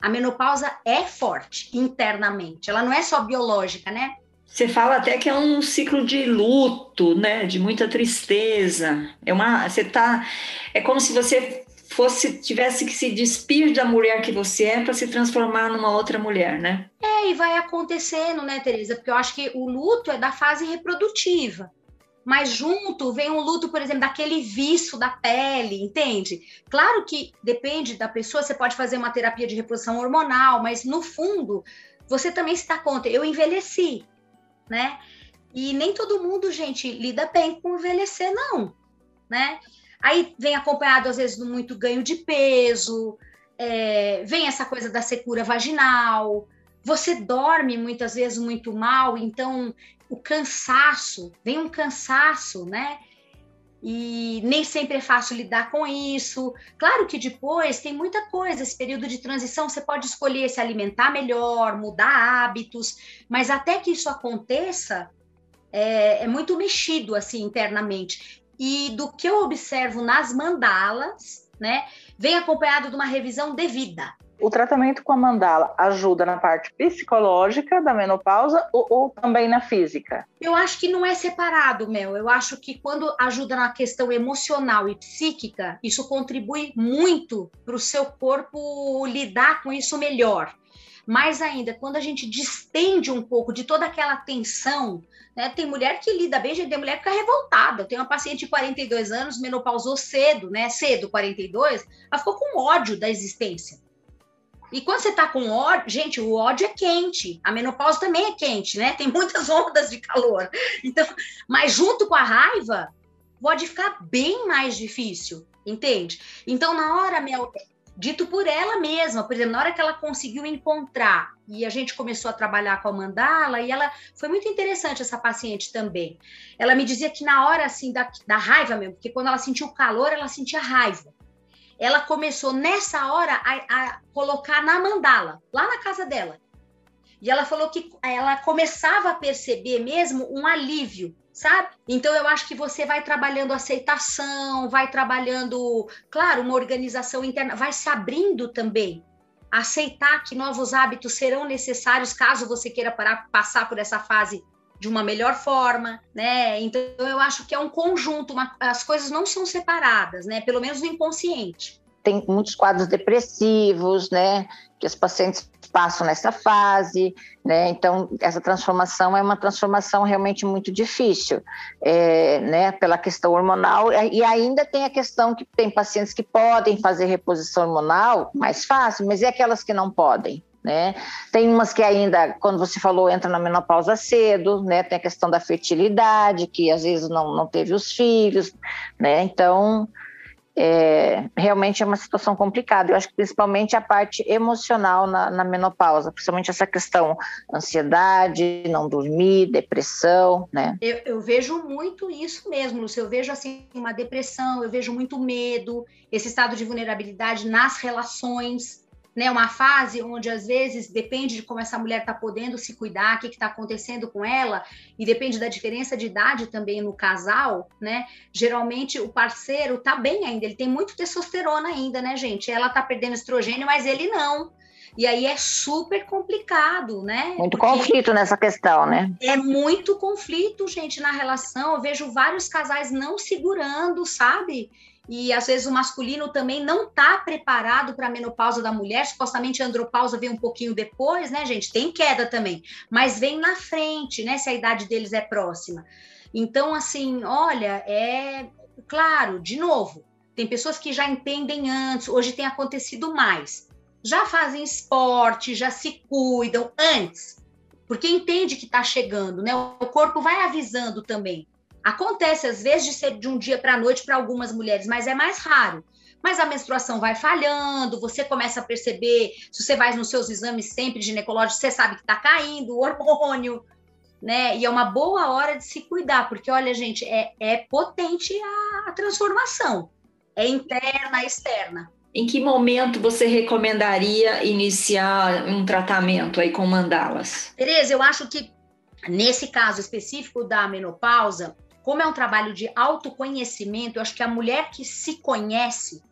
A menopausa é forte internamente, ela não é só biológica, né? Você fala até que é um ciclo de luto, né? De muita tristeza. É uma, você tá, é como se você fosse tivesse que se despir da mulher que você é para se transformar numa outra mulher, né? É, e vai acontecendo, né, Teresa? Porque eu acho que o luto é da fase reprodutiva. Mas junto vem um luto, por exemplo, daquele vício da pele, entende? Claro que depende da pessoa, você pode fazer uma terapia de reposição hormonal, mas no fundo, você também se dá conta, eu envelheci, né? E nem todo mundo, gente, lida bem com envelhecer, não, né? Aí vem acompanhado, às vezes, do muito ganho de peso, é, vem essa coisa da secura vaginal, você dorme muitas vezes muito mal, então o cansaço, vem um cansaço, né? E nem sempre é fácil lidar com isso. Claro que depois tem muita coisa, esse período de transição, você pode escolher se alimentar melhor, mudar hábitos, mas até que isso aconteça, é, é muito mexido assim internamente e do que eu observo nas mandalas, né, vem acompanhado de uma revisão devida. O tratamento com a mandala ajuda na parte psicológica da menopausa ou, ou, também na física? Eu acho que não é separado, Mel. Eu acho que quando ajuda na questão emocional e psíquica, isso contribui muito para o seu corpo lidar com isso melhor. Mais ainda, quando a gente distende um pouco de toda aquela tensão, né? Tem mulher que lida bem, tem mulher que fica revoltada. Eu tenho uma paciente de 42 anos, menopausou cedo, né? Cedo, 42, ela ficou com ódio da existência. E quando você tá com ódio, gente, o ódio é quente, a menopausa também é quente, né? Tem muitas *laughs* ondas de calor. Então, mas junto com a raiva, pode ficar bem mais difícil, entende? Então, na hora, meu, dito por ela mesma. Por exemplo, na hora que ela conseguiu encontrar e a gente começou a trabalhar com a mandala, e ela foi muito interessante essa paciente também. Ela me dizia que na hora assim da, da raiva mesmo, porque quando ela sentiu calor, ela sentia raiva. Ela começou nessa hora a, a colocar na mandala, lá na casa dela. E ela falou que ela começava a perceber mesmo um alívio sabe? Então eu acho que você vai trabalhando aceitação, vai trabalhando, claro, uma organização interna, vai se abrindo também. Aceitar que novos hábitos serão necessários caso você queira parar, passar por essa fase de uma melhor forma, né? Então eu acho que é um conjunto, uma, as coisas não são separadas, né? Pelo menos no inconsciente. tem muitos quadros depressivos, né? Que os pacientes passam nessa fase, né? Então, essa transformação é uma transformação realmente muito difícil, é, né? Pela questão hormonal, e ainda tem a questão que tem pacientes que podem fazer reposição hormonal mais fácil, mas e aquelas que não podem? Né? Tem umas que ainda, quando você falou, entra na menopausa cedo, né? Tem a questão da fertilidade, que às vezes não, não teve os filhos, né? Então, é, realmente é uma situação complicada. Eu acho que principalmente a parte emocional na, na, menopausa, principalmente essa questão ansiedade, não dormir, depressão, né? Eu, eu, vejo muito isso mesmo, Lúcia. Eu vejo assim uma depressão, eu vejo muito medo, esse estado de vulnerabilidade nas relações né, uma fase onde às vezes depende de como essa mulher está podendo se cuidar, o que está acontecendo com ela, e depende da diferença de idade também no casal, né? Geralmente o parceiro tá bem ainda, ele tem muito testosterona ainda, né, gente? Ela tá perdendo estrogênio, mas ele não. E aí é super complicado, né? Muito Porque conflito nessa questão, né? É muito conflito, gente, na relação. Eu vejo vários casais não segurando, sabe? E às vezes o masculino também não está preparado para a menopausa da mulher, supostamente a andropausa vem um pouquinho depois, né, gente? Tem queda também, mas vem na frente, né, se a idade deles é próxima. Então, assim, olha, é claro, de novo, tem pessoas que já entendem antes, hoje tem acontecido mais. Já fazem esporte, já se cuidam antes, porque entende que está chegando, né? O corpo vai avisando também. Acontece às vezes de ser de um dia para a noite para algumas mulheres, mas é mais raro. Mas a menstruação vai falhando, você começa a perceber, se você vai nos seus exames sempre ginecológicos, você sabe que está caindo o hormônio, né? E é uma boa hora de se cuidar, porque olha, gente, é, é potente a, a transformação. É interna, externa. Em que momento você recomendaria iniciar um tratamento aí com mandalas? Tereza, eu acho que nesse caso específico da menopausa, como é um trabalho de autoconhecimento, eu acho que a mulher que se conhece,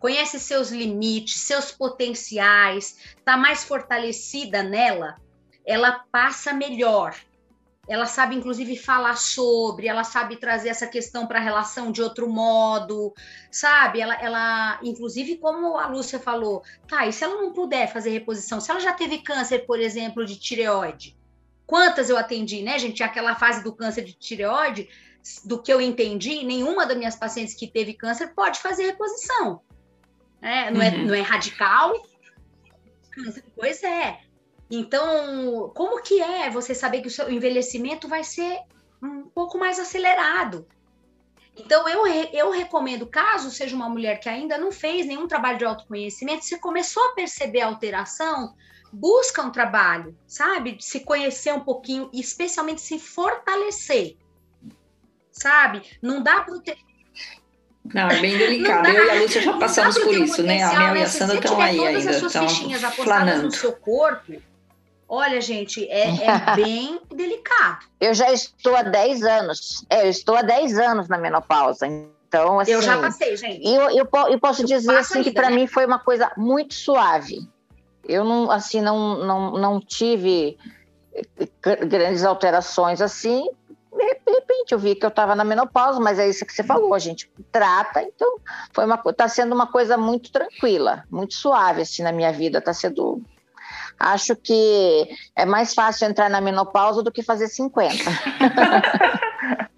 conhece seus limites, seus potenciais, está mais fortalecida nela, ela passa melhor. Ela sabe, inclusive, falar sobre, ela sabe trazer essa questão para a relação de outro modo, sabe? Ela, ela, inclusive, como a Lúcia falou, tá, e se ela não puder fazer reposição, se ela já teve câncer, por exemplo, de tireoide, quantas eu atendi, né, gente? Aquela fase do câncer de tireoide, do que eu entendi, nenhuma das minhas pacientes que teve câncer pode fazer reposição. É, não, é, uhum. é, não é radical? Pois é. Então, como que é você saber que o seu envelhecimento vai ser um pouco mais acelerado? Então, eu, eu recomendo, caso seja uma mulher que ainda não fez nenhum trabalho de autoconhecimento, se começou a perceber a alteração, busca um trabalho, sabe? Se conhecer um pouquinho e especialmente se fortalecer sabe? Não dá para ter. Não, é bem delicado. Eu e a Lúcia já passamos por isso, né? A Mel e a Sandra estão aí ainda, estão flanando. no seu corpo, olha, gente, é, é *laughs* bem delicado. Eu já estou há 10 anos. É, eu estou há 10 anos na menopausa. Então, assim, eu já passei, gente. E eu, eu, eu posso dizer assim que para né? mim foi uma coisa muito suave. Eu não, assim, não, não, não tive grandes alterações assim, de repente eu vi que eu estava na menopausa, mas é isso que você falou, a gente trata, então foi uma tá sendo uma coisa muito tranquila, muito suave assim na minha vida, está sendo Acho que é mais fácil entrar na menopausa do que fazer 50. *laughs*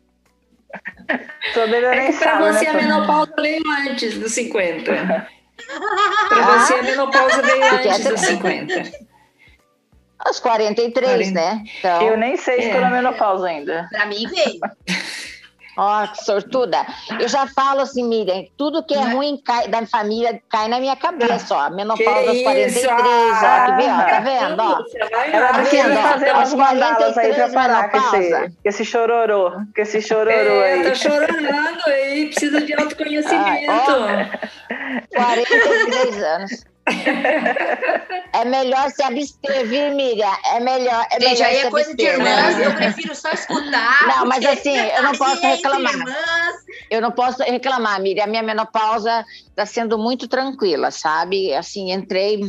é que para você né? a menopausa veio antes dos 50. *laughs* Para você a menopausa veio antes dos 50. Aos 43, 40. né? Então, eu nem sei se estou é. na menopausa ainda. Para mim veio. *laughs* Ó, oh, que sortuda. Eu já falo assim, Miriam, tudo que é né? ruim cai, da família cai na minha cabeça, ó. Menopausa aos 43, ó, que vem, ó, tá vendo, ó? Ela tá precisa fazer umas mandalas aí pra parar com esse, esse chororô, com esse chororô é, aí. Tá chorando aí, precisa de autoconhecimento. Ah, ó, 43 anos. É melhor se abster, viu, Miriam? É melhor. É Gente, melhor aí é coisa abster, de irmãs, né? eu prefiro só escutar. Não, mas assim, eu não posso reclamar. Eu não posso reclamar, Miriam. A minha menopausa está sendo muito tranquila, sabe? Assim, entrei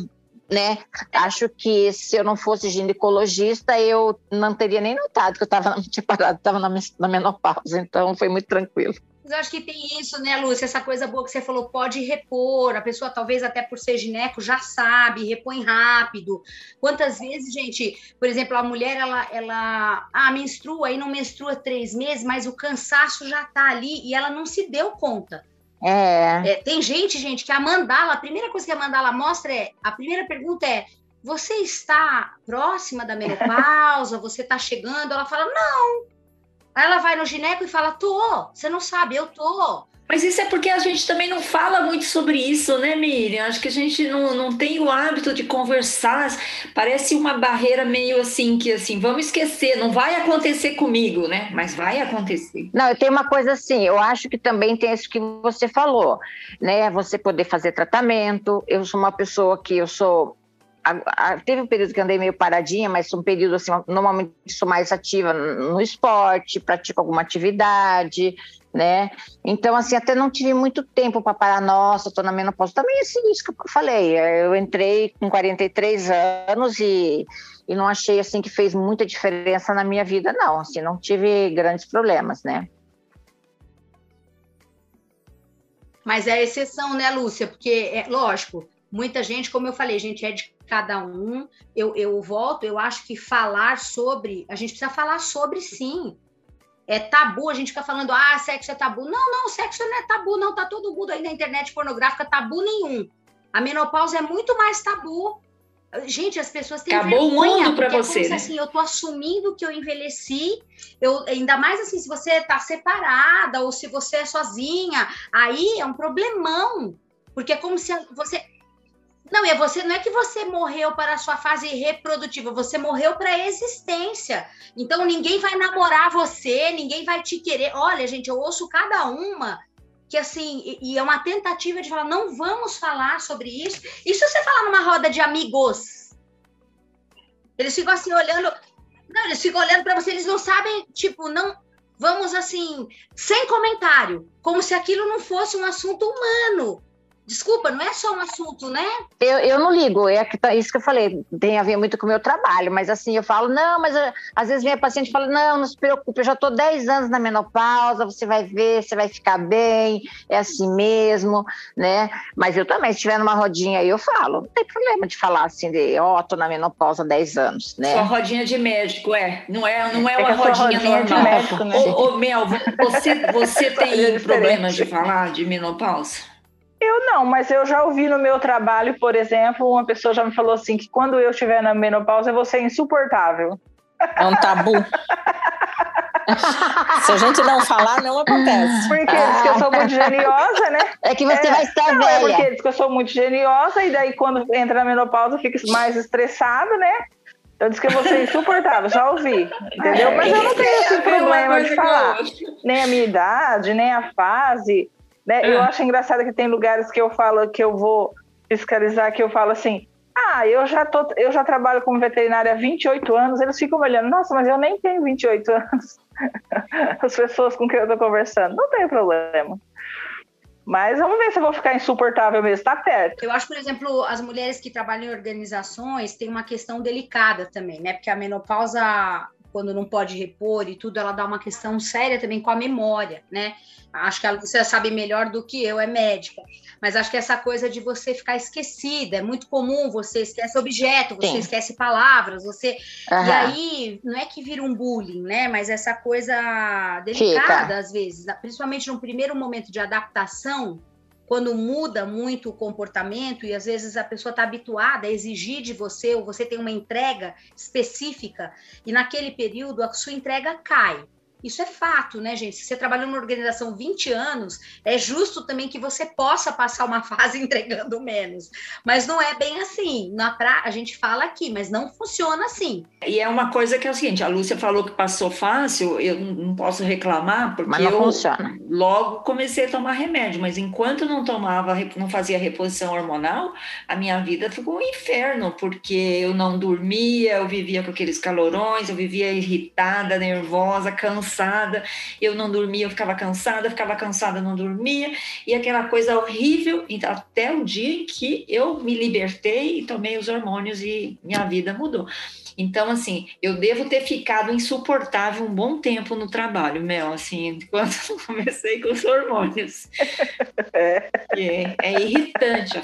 né? Acho que se eu não fosse ginecologista, eu não teria nem notado que eu estava *laughs* tinha parado, estava na, na menopausa, então foi muito tranquilo. Mas eu acho que tem isso, né, Lúcia? Essa coisa boa que você falou, pode repor. A pessoa, talvez até por ser gineco, já sabe, repõe rápido. Quantas vezes, gente, por exemplo, a mulher, ela, ela ah, menstrua e não menstrua três meses, mas o cansaço já tá ali e ela não se deu conta. É. É, tem gente, gente, que a mandala, a primeira coisa que a mandala mostra é, a primeira pergunta é, você está próxima da menopausa? Você está chegando? Ela fala, não. Aí ela vai no gineco e fala, tô. Você não sabe, eu tô. Mas isso é porque a gente também não fala muito sobre isso, né, Miriam? Acho que a gente não, não tem o hábito de conversar. Parece uma barreira meio assim, que assim, vamos esquecer, não vai acontecer comigo, né? Mas vai acontecer. Não, eu tenho uma coisa assim, eu acho que também tem isso que você falou, né? Você poder fazer tratamento. Eu sou uma pessoa que eu sou teve um período que andei meio paradinha, mas um período assim, normalmente sou mais ativa no esporte, pratico alguma atividade, né? Então, assim, até não tive muito tempo para parar, nossa, estou na menopausa. Também, assim, isso que eu falei, eu entrei com 43 anos e, e não achei, assim, que fez muita diferença na minha vida, não. Assim, não tive grandes problemas, né? Mas é exceção, né, Lúcia? Porque, é lógico, muita gente, como eu falei, gente é de cada um. Eu, eu volto, eu acho que falar sobre, a gente precisa falar sobre sim. É tabu, a gente fica falando, ah, sexo é tabu. Não, não, sexo não é tabu, não. Tá todo mundo aí na internet pornográfica, tabu nenhum. A menopausa é muito mais tabu. Gente, as pessoas têm Acabou vergonha, o mundo para você. É né? assim, eu tô assumindo que eu envelheci. Eu ainda mais assim, se você tá separada ou se você é sozinha, aí é um problemão. Porque é como se você não, é você não é que você morreu para a sua fase reprodutiva, você morreu para a existência. Então ninguém vai namorar você, ninguém vai te querer. Olha, gente, eu ouço cada uma que assim, e, é uma tentativa de falar, não vamos falar sobre isso. E se você falar numa roda de amigos? Eles ficam assim olhando, não, eles ficam olhando para você, eles não sabem, tipo, não vamos assim, sem comentário, como se aquilo não fosse um assunto humano. Desculpa, não é só um assunto, né? Eu, eu não ligo, é que tá, isso que eu falei, tem a ver muito com o meu trabalho, mas assim, eu falo, não, mas eu, às vezes minha paciente fala, não, não se preocupe, eu já estou 10 anos na menopausa, você vai ver, você vai ficar bem, é assim mesmo, né? Mas eu também, se estiver numa rodinha aí, eu falo, não tem problema de falar assim, de, ó, oh, tô na menopausa há 10 anos, né? Só rodinha de médico, é, não é, não é, é uma rodinha, rodinha normal. Médico, né? ô, ô, Mel, você, você *laughs* tem problemas de falar de menopausa? Eu não, mas eu já ouvi no meu trabalho, por exemplo, uma pessoa já me falou assim que quando eu estiver na menopausa eu vou ser insuportável. É um tabu. *laughs* Se a gente não falar, não acontece. Porque diz que eu sou muito geniosa, né? *laughs* É que você é, vai estar não, velha. É porque diz que eu sou muito geniosa e daí quando entra na menopausa fica mais estressado, né? Eu disse que eu vou ser insuportável, já ouvi, entendeu? Mas eu não tenho esse problema de falar. Nem a minha idade, nem a fase. Né? É. Eu acho engraçado que tem lugares que eu falo que eu vou fiscalizar, que eu falo assim, ah, eu já, tô, eu já trabalho como veterinária há 28 anos, eles ficam olhando, nossa, mas eu nem tenho 28 anos. *laughs* As pessoas com quem eu estou conversando, não tem problema. Mas vamos ver se eu vou ficar insuportável mesmo, tá perto. Eu acho, por exemplo, as mulheres que trabalham em organizações têm uma questão delicada também, né? Porque a menopausa quando não pode repor e tudo, ela dá uma questão séria também com a memória, né? Acho que você sabe melhor do que eu, é médica. Mas acho que essa coisa de você ficar esquecida, é muito comum, você esquece objeto, você Sim. esquece palavras, você. Uhum. E aí, não é que vira um bullying, né? Mas essa coisa delicada, Fica. às vezes, principalmente num primeiro momento de adaptação, quando muda muito o comportamento e às vezes a pessoa está habituada a exigir de você ou você tem uma entrega específica e naquele período a sua entrega cai. Isso é fato, né, gente? Se você trabalha numa organização 20 anos, é justo também que você possa passar uma *laughs* fase entregando menos. Mas não é bem assim. Na pra... A gente fala aqui, mas não funciona assim. E é uma coisa que é o seguinte: a Lúcia falou que passou fácil, eu não posso reclamar, porque mas não eu, funciona. logo comecei a tomar remédio, mas enquanto não tomava, não fazia reposição hormonal, a minha vida ficou um inferno, porque eu não dormia, eu vivia com aqueles calorões, eu vivia irritada, nervosa, cansada, eu não dormia, eu ficava cansada, ficava cansada, não dormia, e aquela coisa horrível, então, até o dia em que eu me libertei e tomei os hormônios e minha vida mudou. Então, assim, eu devo ter ficado insuportável um bom tempo no trabalho, Mel, assim, *laughs* quando comecei com os hormônios. É, é irritante.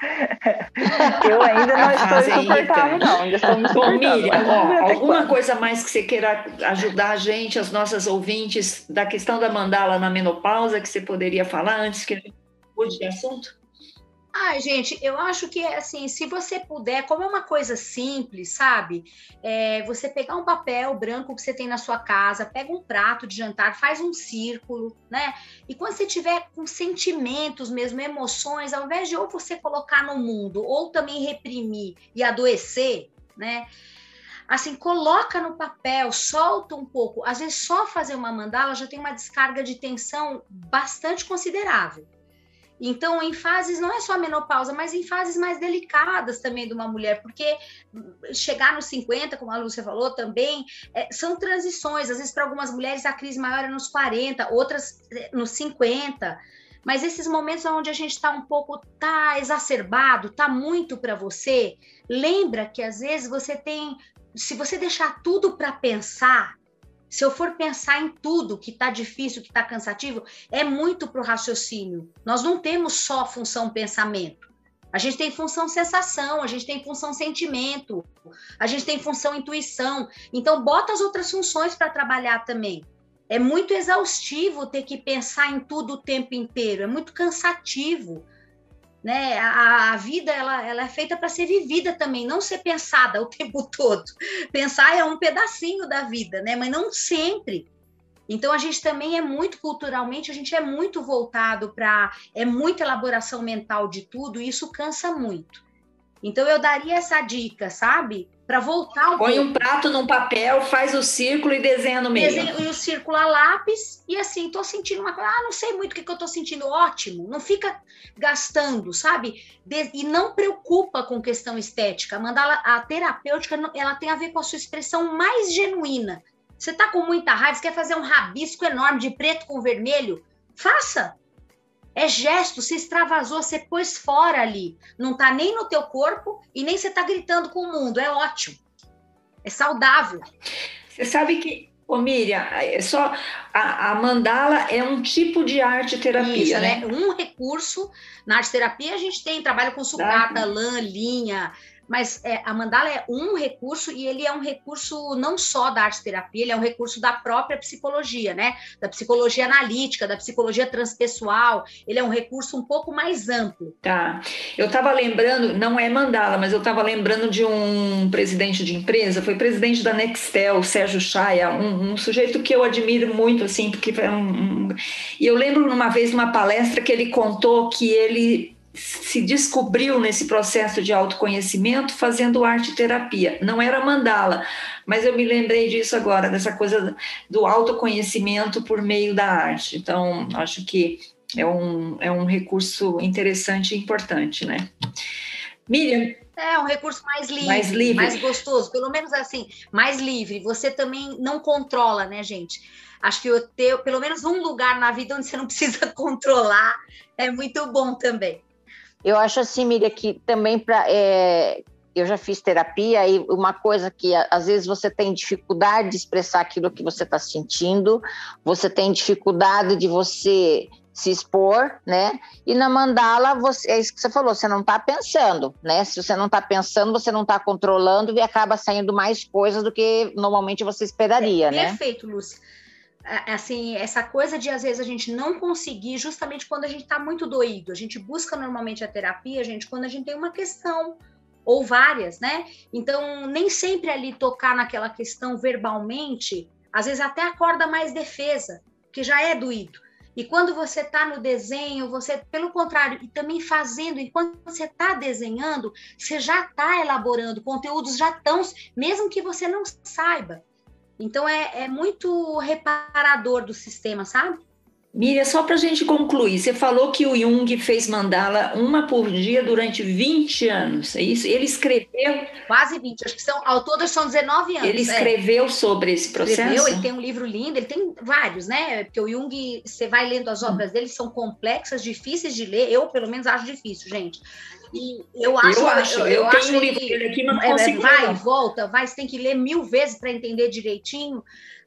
*laughs* Eu ainda não estou insuportável, não. Ainda estou me Bom, Miriam, ó, alguma coisa mais que você queira ajudar a gente, as nossas ouvintes, da questão da mandala na menopausa, que você poderia falar antes que a gente mude de assunto? Ai, gente, eu acho que assim, se você puder, como é uma coisa simples, sabe? É, você pegar um papel branco que você tem na sua casa, pega um prato de jantar, faz um círculo, né? E quando você tiver com sentimentos mesmo, emoções, ao invés de ou você colocar no mundo, ou também reprimir e adoecer, né? Assim, coloca no papel, solta um pouco. Às vezes, só fazer uma mandala já tem uma descarga de tensão bastante considerável. Então, em fases, não é só a menopausa, mas em fases mais delicadas também de uma mulher, porque chegar nos 50, como a Lúcia falou também, é, são transições. Às vezes, para algumas mulheres, a crise maior é nos 40, outras é, nos 50. Mas esses momentos onde a gente está um pouco, tá exacerbado, tá muito para você, lembra que às vezes você tem, se você deixar tudo para pensar, se eu for pensar em tudo que está difícil, que está cansativo, é muito para o raciocínio. Nós não temos só função pensamento. A gente tem função sensação, a gente tem função sentimento, a gente tem função intuição. Então, bota as outras funções para trabalhar também. É muito exaustivo ter que pensar em tudo o tempo inteiro, é muito cansativo né? A, a, vida ela, ela é feita para ser vivida também, não ser pensada o *laughs* tempo todo. Pensar é um pedacinho da vida, né? Mas não sempre. Então a gente também é muito culturalmente, a gente é muito voltado para é muita elaboração mental de tudo, e isso cansa muito. Então eu daria essa dica, sabe? Para voltar um Põe um prato num papel, faz o círculo e desenha no meio. Desenho, e o círculo a lápis, e assim, tô sentindo uma coisa, ah, não sei muito o que, que eu tô sentindo, ótimo. Não fica gastando, sabe? De, e não preocupa com questão estética. A mandala, a terapêutica, ela tem a ver com a sua expressão mais genuína. Você tá com muita raiva, você quer fazer um rabisco enorme de preto com vermelho? Faça! É gesto, se extravasou, você pôs fora ali. Não tá nem no teu corpo e nem você tá gritando com o mundo. É ótimo. É saudável. Você sabe que, ô Miriam, é só a, a, mandala é um tipo de arte terapia, Isso, né? né? Um recurso. Na arte terapia a gente tem trabalho com sucata, lã, linha, mas é, a mandala é um recurso e ele é um recurso não só da arte terapia, ele é um recurso da própria psicologia, né? Da psicologia analítica, da psicologia transpessoal. Ele é um recurso um pouco mais amplo. Tá. Eu estava lembrando, não é mandala, mas eu estava lembrando de um presidente de empresa, foi presidente da Nextel, Sérgio Chaia, um, um sujeito que eu admiro muito, assim, porque foi um, um. E eu lembro uma vez numa palestra que ele contou que ele se descobriu nesse processo de autoconhecimento fazendo arte terapia. Não era mandala, mas eu me lembrei disso agora, dessa coisa do autoconhecimento por meio da arte. Então, acho que é um, é um recurso interessante e importante, né? Miriam. É um recurso mais livre, mais livre, mais gostoso, pelo menos assim, mais livre. Você também não controla, né, gente? Acho que eu ter pelo menos um lugar na vida onde você não precisa *laughs* controlar é muito bom também. Eu acho assim, Miriam, que também para. É, eu já fiz terapia e uma coisa que às vezes você tem dificuldade de expressar aquilo que você está sentindo, você tem dificuldade de você se expor, né? E na mandala, você, é isso que você falou, você não está pensando, né? Se você não está pensando, você não está controlando e acaba saindo mais coisas do que normalmente você esperaria, é, né? Perfeito, Lúcia assim, essa coisa de às vezes a gente não conseguir, justamente quando a gente está muito doído. A gente busca normalmente a terapia, gente, quando a gente tem uma questão ou várias, né? Então, nem sempre ali tocar naquela questão verbalmente, às vezes até acorda mais defesa, que já é doído. E quando você está no desenho, você, pelo contrário, e também fazendo, enquanto você está desenhando, você já está elaborando, conteúdos já estão, mesmo que você não saiba. Então é, é muito reparador do sistema, sabe? Miriam, só para a gente concluir, você falou que o Jung fez mandala uma por dia durante 20 anos, é isso? Ele escreveu. Quase 20, acho que são, ao todo são 19 anos. Ele é. escreveu é. sobre esse processo? Escreveu, ele tem um livro lindo, ele tem vários, né? Porque o Jung, você vai lendo as obras dele, são complexas, difíceis de ler, eu pelo menos acho difícil, gente. E eu acho, eu, acho, eu, eu, eu tenho um livro dele aqui, mas não é, consigo Vai e volta, vai, você tem que ler mil vezes para entender direitinho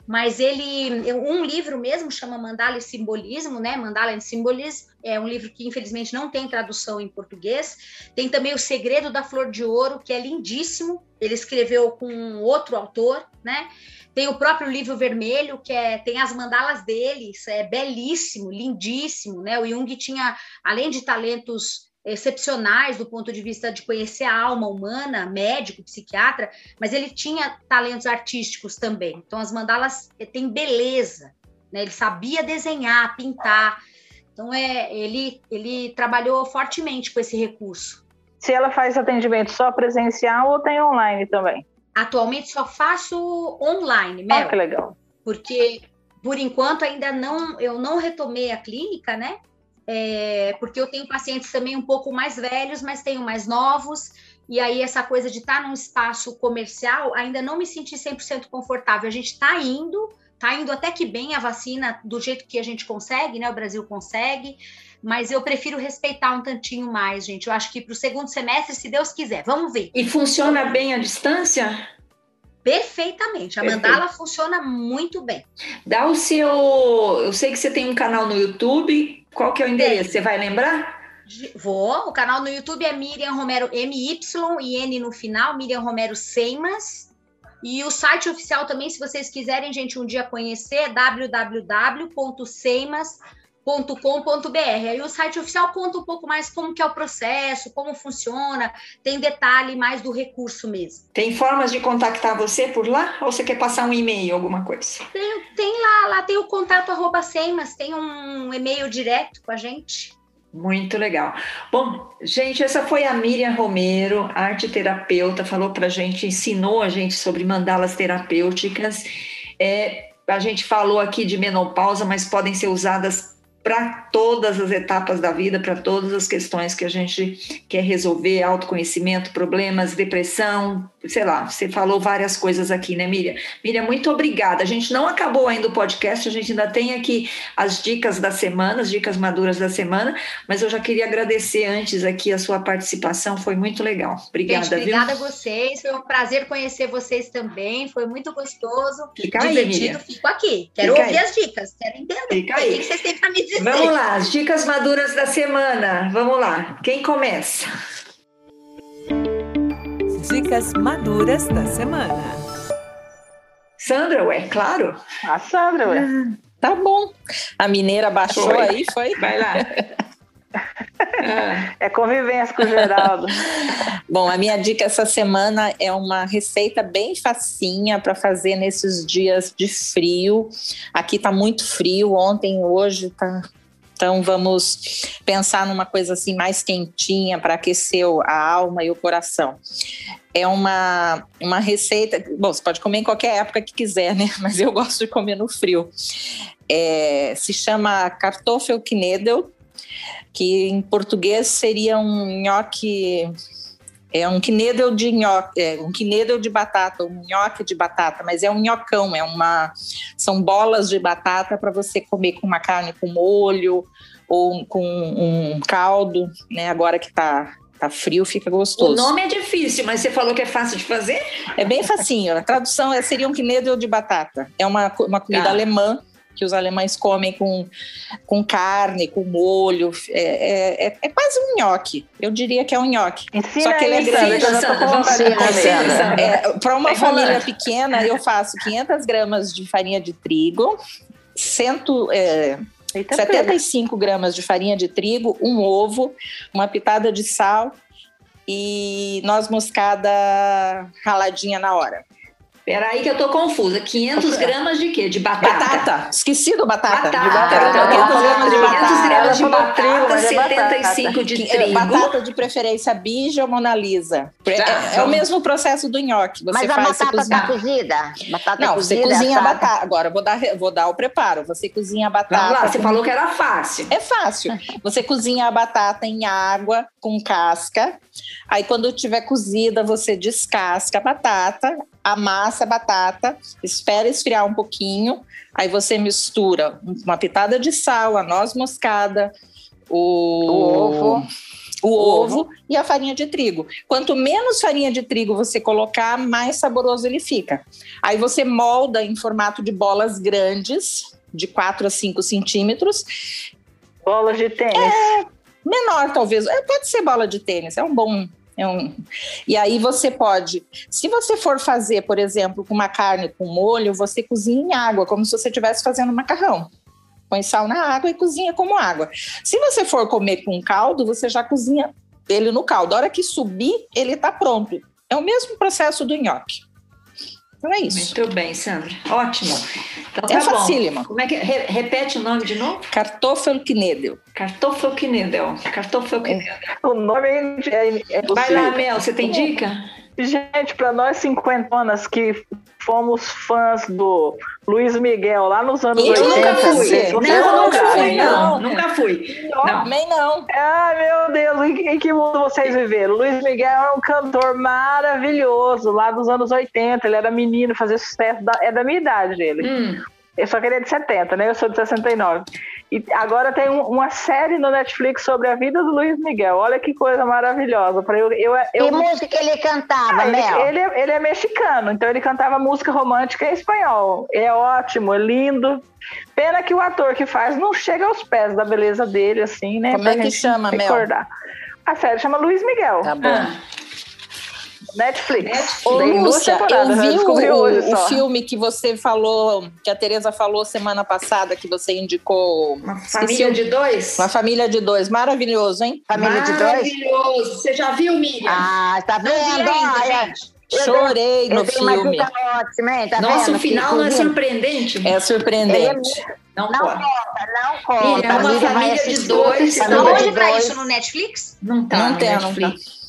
mas ele um livro mesmo chama Mandala e Simbolismo, né? Mandala e Simbolismo é um livro que infelizmente não tem tradução em português. Tem também O Segredo da Flor de Ouro, que é lindíssimo. Ele escreveu com outro autor, né? Tem o próprio livro vermelho, que é, tem as mandalas dele, é belíssimo, lindíssimo, né? O Jung tinha, além de talentos excepcionais do ponto de vista de conhecer a alma humana, médico, psiquiatra, mas ele tinha talentos artísticos também. Então as mandalas têm beleza, né? Ele sabia desenhar, pintar. Então é, ele ele trabalhou fortemente com esse recurso. Se ela faz atendimento só presencial ou tem online também? Atualmente só faço online, Mel. Ah, que legal. Porque por enquanto ainda não eu não retomei a clínica, né? É, porque eu tenho pacientes também um pouco mais velhos, mas tenho mais novos, e aí essa coisa de estar num espaço comercial, ainda não me senti 100% confortável. A gente está indo, está indo até que bem a vacina do jeito que a gente consegue, né? O Brasil consegue, mas eu prefiro respeitar um tantinho mais, gente. Eu acho que para o segundo semestre, se Deus quiser, vamos ver. E funciona bem a distância? Perfeitamente. A Perfeito. mandala funciona muito bem. Dá o seu. Eu sei que você tem um canal no YouTube qual que é o endereço? Você vai lembrar? Vou. O canal no YouTube é Miriam Romero MY e N no final, Miriam Romero Seimas. E o site oficial também, se vocês quiserem, gente, um dia conhecer, é www.seimas.com com.br. Aí o site oficial conta um pouco mais como que é o processo, como funciona, tem detalhe mais do recurso mesmo. Tem formas de contactar você por lá? Ou você quer passar um e-mail, alguma coisa? Tem, tem lá, lá tem o contato arroba Semas, tem um e-mail direto com a gente. Muito legal. Bom, gente, essa foi a Miriam Romero, arte terapeuta, falou para a gente, ensinou a gente sobre mandalas terapêuticas. É, a gente falou aqui de menopausa, mas podem ser usadas para todas as etapas da vida, para todas as questões que a gente quer resolver, autoconhecimento, problemas, depressão, sei lá, você falou várias coisas aqui, né, Miriam? Miriam, muito obrigada. A gente não acabou ainda o podcast, a gente ainda tem aqui as dicas da semana, as dicas maduras da semana, mas eu já queria agradecer antes aqui a sua participação, foi muito legal. Obrigada, gente, obrigada viu? a vocês, foi um prazer conhecer vocês também, foi muito gostoso, Fica divertido, aí, fico aqui. Quero Fica ouvir aí. as dicas, quero entender Fica aí. o que vocês têm para me dizer. Vamos lá, as dicas maduras da semana. Vamos lá, quem começa? Dicas maduras da semana. Sandra, ué, claro. A Sandra, ué. Ah, tá bom. A mineira baixou foi. aí, foi? Vai lá. *laughs* É convivência com o Geraldo. *laughs* Bom, a minha dica essa semana é uma receita bem facinha para fazer nesses dias de frio. Aqui tá muito frio, ontem, hoje tá então vamos pensar numa coisa assim mais quentinha para aquecer a alma e o coração. É uma, uma receita. Bom, você pode comer em qualquer época que quiser, né? *laughs* Mas eu gosto de comer no frio. É, se chama Kartoffelknödel, que em português seria um nhoque é um knedel de nhoque, é um knedel de batata, um nhoque de batata, mas é um nhocão, é uma são bolas de batata para você comer com uma carne com molho ou com um caldo, né? Agora que tá tá frio, fica gostoso. O nome é difícil, mas você falou que é fácil de fazer? É bem facinho. A tradução é, seria um knedel de batata. É uma, uma comida ah. alemã que os alemães comem com, com carne, com molho. É, é, é, é quase um nhoque. Eu diria que é um nhoque. Ensina Só que ele é grande. É, Para uma família pequena, eu faço 500 gramas de farinha de trigo, cento, é, 75 gramas de farinha de trigo, um ovo, uma pitada de sal e noz moscada raladinha na hora. Peraí que eu tô confusa. 500 gramas de quê? De batata? Batata. Esqueci do batata. Batata. De batata. Tá 500 bom. gramas de 500 batata. gramas de Ela falou trigo, batata, é batata. 75 de Que- trigo. Batata de preferência bija ou Mona Lisa. É, Tá, é o mesmo processo do nhoque. Você Mas a faz, você batata cozinha. tá cozida? Batata Não, você cozida, cozinha a batata. Agora, vou dar, vou dar o preparo. Você cozinha a batata. Vamos lá, você com- falou que era fácil. É fácil. Você cozinha a batata em água com casca. Aí, quando tiver cozida, você descasca a batata, amassa a batata, espera esfriar um pouquinho. Aí você mistura uma pitada de sal, a noz moscada, o, O ovo. o ovo e a farinha de trigo. Quanto menos farinha de trigo você colocar, mais saboroso ele fica. Aí você molda em formato de bolas grandes, de 4 a 5 centímetros, Bolas de tênis. menor talvez, É, pode ser bola de tênis, é um bom. É um... E aí você pode, se você for fazer, por exemplo, com uma carne com molho, você cozinha em água, como se você estivesse fazendo macarrão. Põe sal na água e cozinha como água. Se você for comer com caldo, você já cozinha ele no caldo. A hora que subir, ele está pronto. É o mesmo processo do nhoque. Então é isso. Muito bem, Sandra. Ótimo. Então É tá bom. facílimo. Como é que re- repete o nome de novo? Kartoffelknödel. Kartoffelknödel. Kartoffelknödel. O nome é, é, é Vai lá. Mel, você tem dica? Gente, para nós cinquentonas que fomos fãs do Luiz Miguel lá nos anos Eu 80. nunca fui. se Não, nunca fui, não. não. Nunca fui. Não. Também não. Ah, meu Deus, em, em que mundo vocês viveram? Luiz Miguel é um cantor maravilhoso, lá dos anos 80. Ele era menino, fazia sucesso. da- é da minha idade ele. Hum, Eu só queria de 70, né? Eu sou de 69. E agora tem um- uma série no Netflix sobre a vida do Luiz Miguel. Olha que coisa maravilhosa. Pra eu, eu, eu, Que música ele cantava, Ah, ele, Mel? ele é, ele é mexicano, então ele cantava música romântica em espanhol. É ótimo, é lindo. Pena que o ator que faz não chega aos pés da beleza dele, assim, né? Como pra é que chama, Mel? recordar. A série chama Luiz Miguel, Tá bom. ah, Netflix. Ô, duas Lúcia, eu eu vi o, o filme que você falou, que a Tereza falou semana passada, que você indicou. uma Esqueci família o- de dois? Uma família de dois, maravilhoso, hein? Família de dois? Maravilhoso. Você já viu, Miriam? Ah, tá Não vendo? ainda, Olha, gente. Chorei no eu tenho uma filme. dica ótima, hein? Tá Nossa, vendo? o final não é Que- surpreendente? É surpreendente. Não, Não pode. conta, não conta. Miriam, é uma família de dois, não Onde tá dois. isso no Netflix? Não tá Não no tem, não Netflix.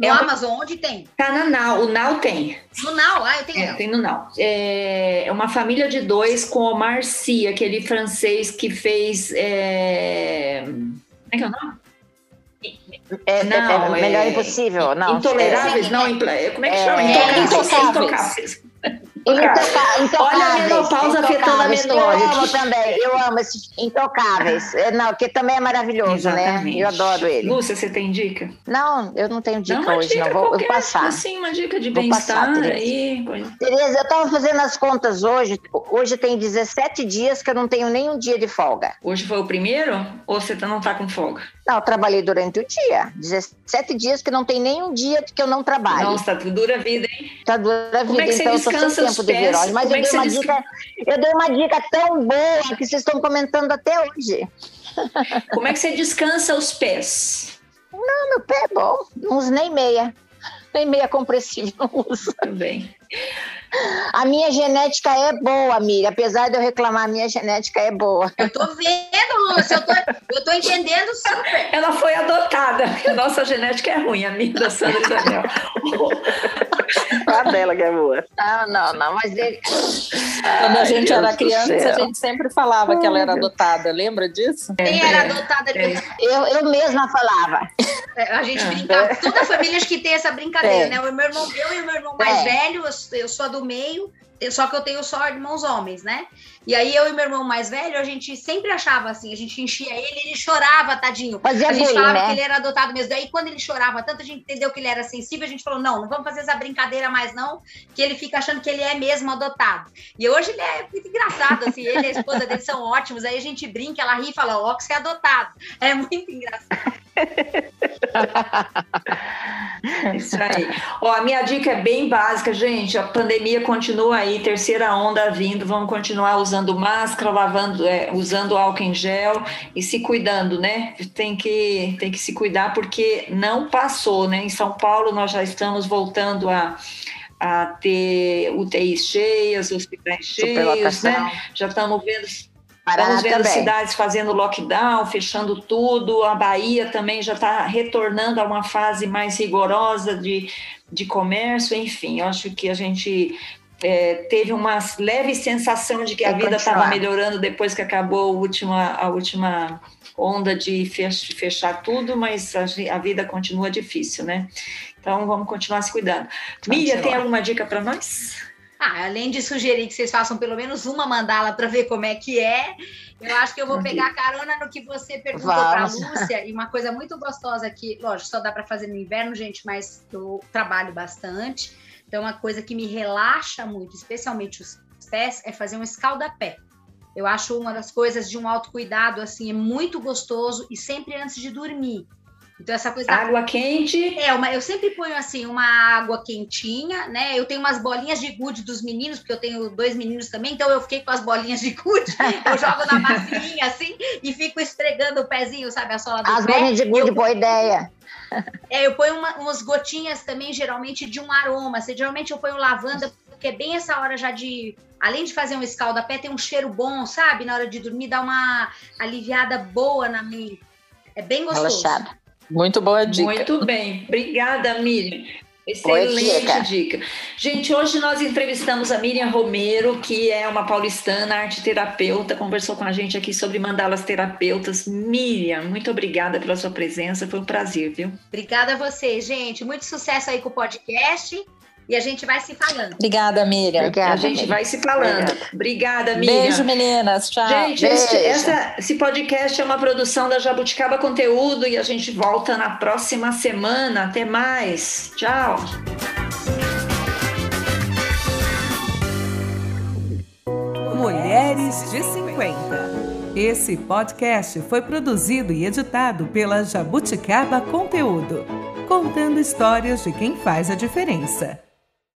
No É uma- Amazon, onde tem? Tá na Now. O Now tem. No Now, ah, eu tenho É, tem no Now. É é uma família de dois com o Marci, aquele francês que fez. é, Como é que é o nome? É, é- Não, é melhor é- impossível. Não, Intoleráveis? é- Não, impla- como é que é- chama? é Intocáveis. Intocáveis. Intocáveis. Olha a menopausa afetando a menopausa. Eu amo também, eu amo esses intocáveis. É, Não, que também é maravilhoso, né? Exatamente. Eu adoro ele. Lúcia, você tem dica? Não, eu não tenho dica uma hoje, dica não. Vou, eu qualquer, vou passar. Assim, uma dica de bem-estar aí. Tereza, eu estava fazendo as contas hoje. Hoje tem 17 dias que eu não tenho nenhum dia de folga. Hoje foi o primeiro? Ou você tá- não tá com folga? Não, eu trabalhei durante o dia. 17 dias que não tem nenhum dia que eu não trabalho. Nossa, tá dura a vida, hein? Tá dura a Como vida, é que você então eu descansa tempo virose. Mas é eu que dei, uma dica, eu dei uma dica tão boa que vocês estão comentando até hoje. Como é que você descansa os pés? Ah, meu pé é bom, não uso nem meia. Nem meia compressível *laughs* não uso. Bem. A minha genética é boa, amiga. Apesar de eu reclamar, a minha genética é boa. Eu tô vendo, Lúcia, eu tô, eu tô entendendo super. Ela foi adotada. A nossa genética é ruim, a minha da Sandra Isabel. A dela que é boa. Não, não, não, mas ele... Quando a gente Deus era criança, céu. a gente sempre falava que ela era adotada, lembra disso? Quem era adotada é. eu, eu mesma falava. É, A gente É. brincava. Todas as famílias que tem essa brincadeira, É. né? O meu irmão, eu e o meu irmão mais É. velho, eu, eu sou do meio, eu- só que eu tenho só irmãos homens, né? E aí eu e meu irmão mais velho, a gente sempre achava assim, a gente enchia ele, ele chorava, tadinho. Fazia a gente bullying, falava né? que ele era adotado mesmo. Daí, quando ele chorava tanto, a gente entendeu que ele era sensível, a gente falou: não, não vamos fazer essa brincadeira mais, não, que ele fica achando que ele é mesmo adotado. E hoje ele é muito engraçado, assim, ele e a esposa dele são ótimos. Aí a gente brinca, ela ri e fala: ó, que você é adotado. É muito engraçado. *laughs* Isso aí. Ó, a minha dica é bem básica, gente. A pandemia continua aí, terceira onda vindo. Vamos continuar usando máscara, lavando, é, usando álcool em gel e se cuidando, né? Tem que, tem que se cuidar porque não passou, né? Em São Paulo nós já estamos voltando a a ter UTIs cheias, hospitais cheios, né? Já estamos vendo Paraná Estamos vendo também. cidades fazendo lockdown, fechando tudo. A Bahia também já está retornando a uma fase mais rigorosa de, de comércio. Enfim, eu acho que a gente é, teve uma leve sensação de que a vida estava melhorando depois que acabou a última, a última onda de fechar tudo, mas a, a vida continua difícil, né? Então vamos continuar se cuidando. Miriam, tem alguma dica para nós? Ah, além de sugerir que vocês façam pelo menos uma mandala para ver como é que é, eu acho que eu vou pegar carona no que você perguntou para a Lúcia. E uma coisa muito gostosa que, lógico, só dá para fazer no inverno, gente, mas eu trabalho bastante. Então, uma coisa que me relaxa muito, especialmente os pés, é fazer um escaldapé. Eu acho uma das coisas de um autocuidado, assim, é muito gostoso e sempre antes de dormir. Então, essa coisa. Água da... quente. É, uma, eu sempre ponho assim, uma água quentinha, né? Eu tenho umas bolinhas de gude dos meninos, porque eu tenho dois meninos também, então eu fiquei com as bolinhas de gude, eu jogo na massinha assim e fico esfregando o pezinho, sabe? A sola do as pé. As bolinhas de gude, eu... boa ideia. É, eu ponho uma, umas gotinhas também, geralmente, de um aroma. Assim, geralmente eu ponho lavanda, porque é bem essa hora já de. Além de fazer um escaldapé, tem um cheiro bom, sabe? Na hora de dormir, dá uma aliviada boa na mente. É bem gostoso. Relaxada. Muito boa dica. Muito bem. Obrigada, Miriam. Excelente dica. dica. Gente, hoje nós entrevistamos a Miriam Romero, que é uma paulistana, arte terapeuta, conversou com a gente aqui sobre mandalas terapeutas. Miriam, muito obrigada pela sua presença, foi um prazer, viu? Obrigada a você, gente. Muito sucesso aí com o podcast e a gente vai se falando. Obrigada, Miriam. Obrigada, a gente Miriam. vai se falando. Obrigada, Miriam. Beijo, meninas. Tchau. Gente, esse, essa, esse podcast é uma produção da Jabuticaba Conteúdo e a gente volta na próxima semana. Até mais. Tchau. Mulheres de 50. Esse podcast foi produzido e editado pela Jabuticaba Conteúdo, contando histórias de quem faz a diferença.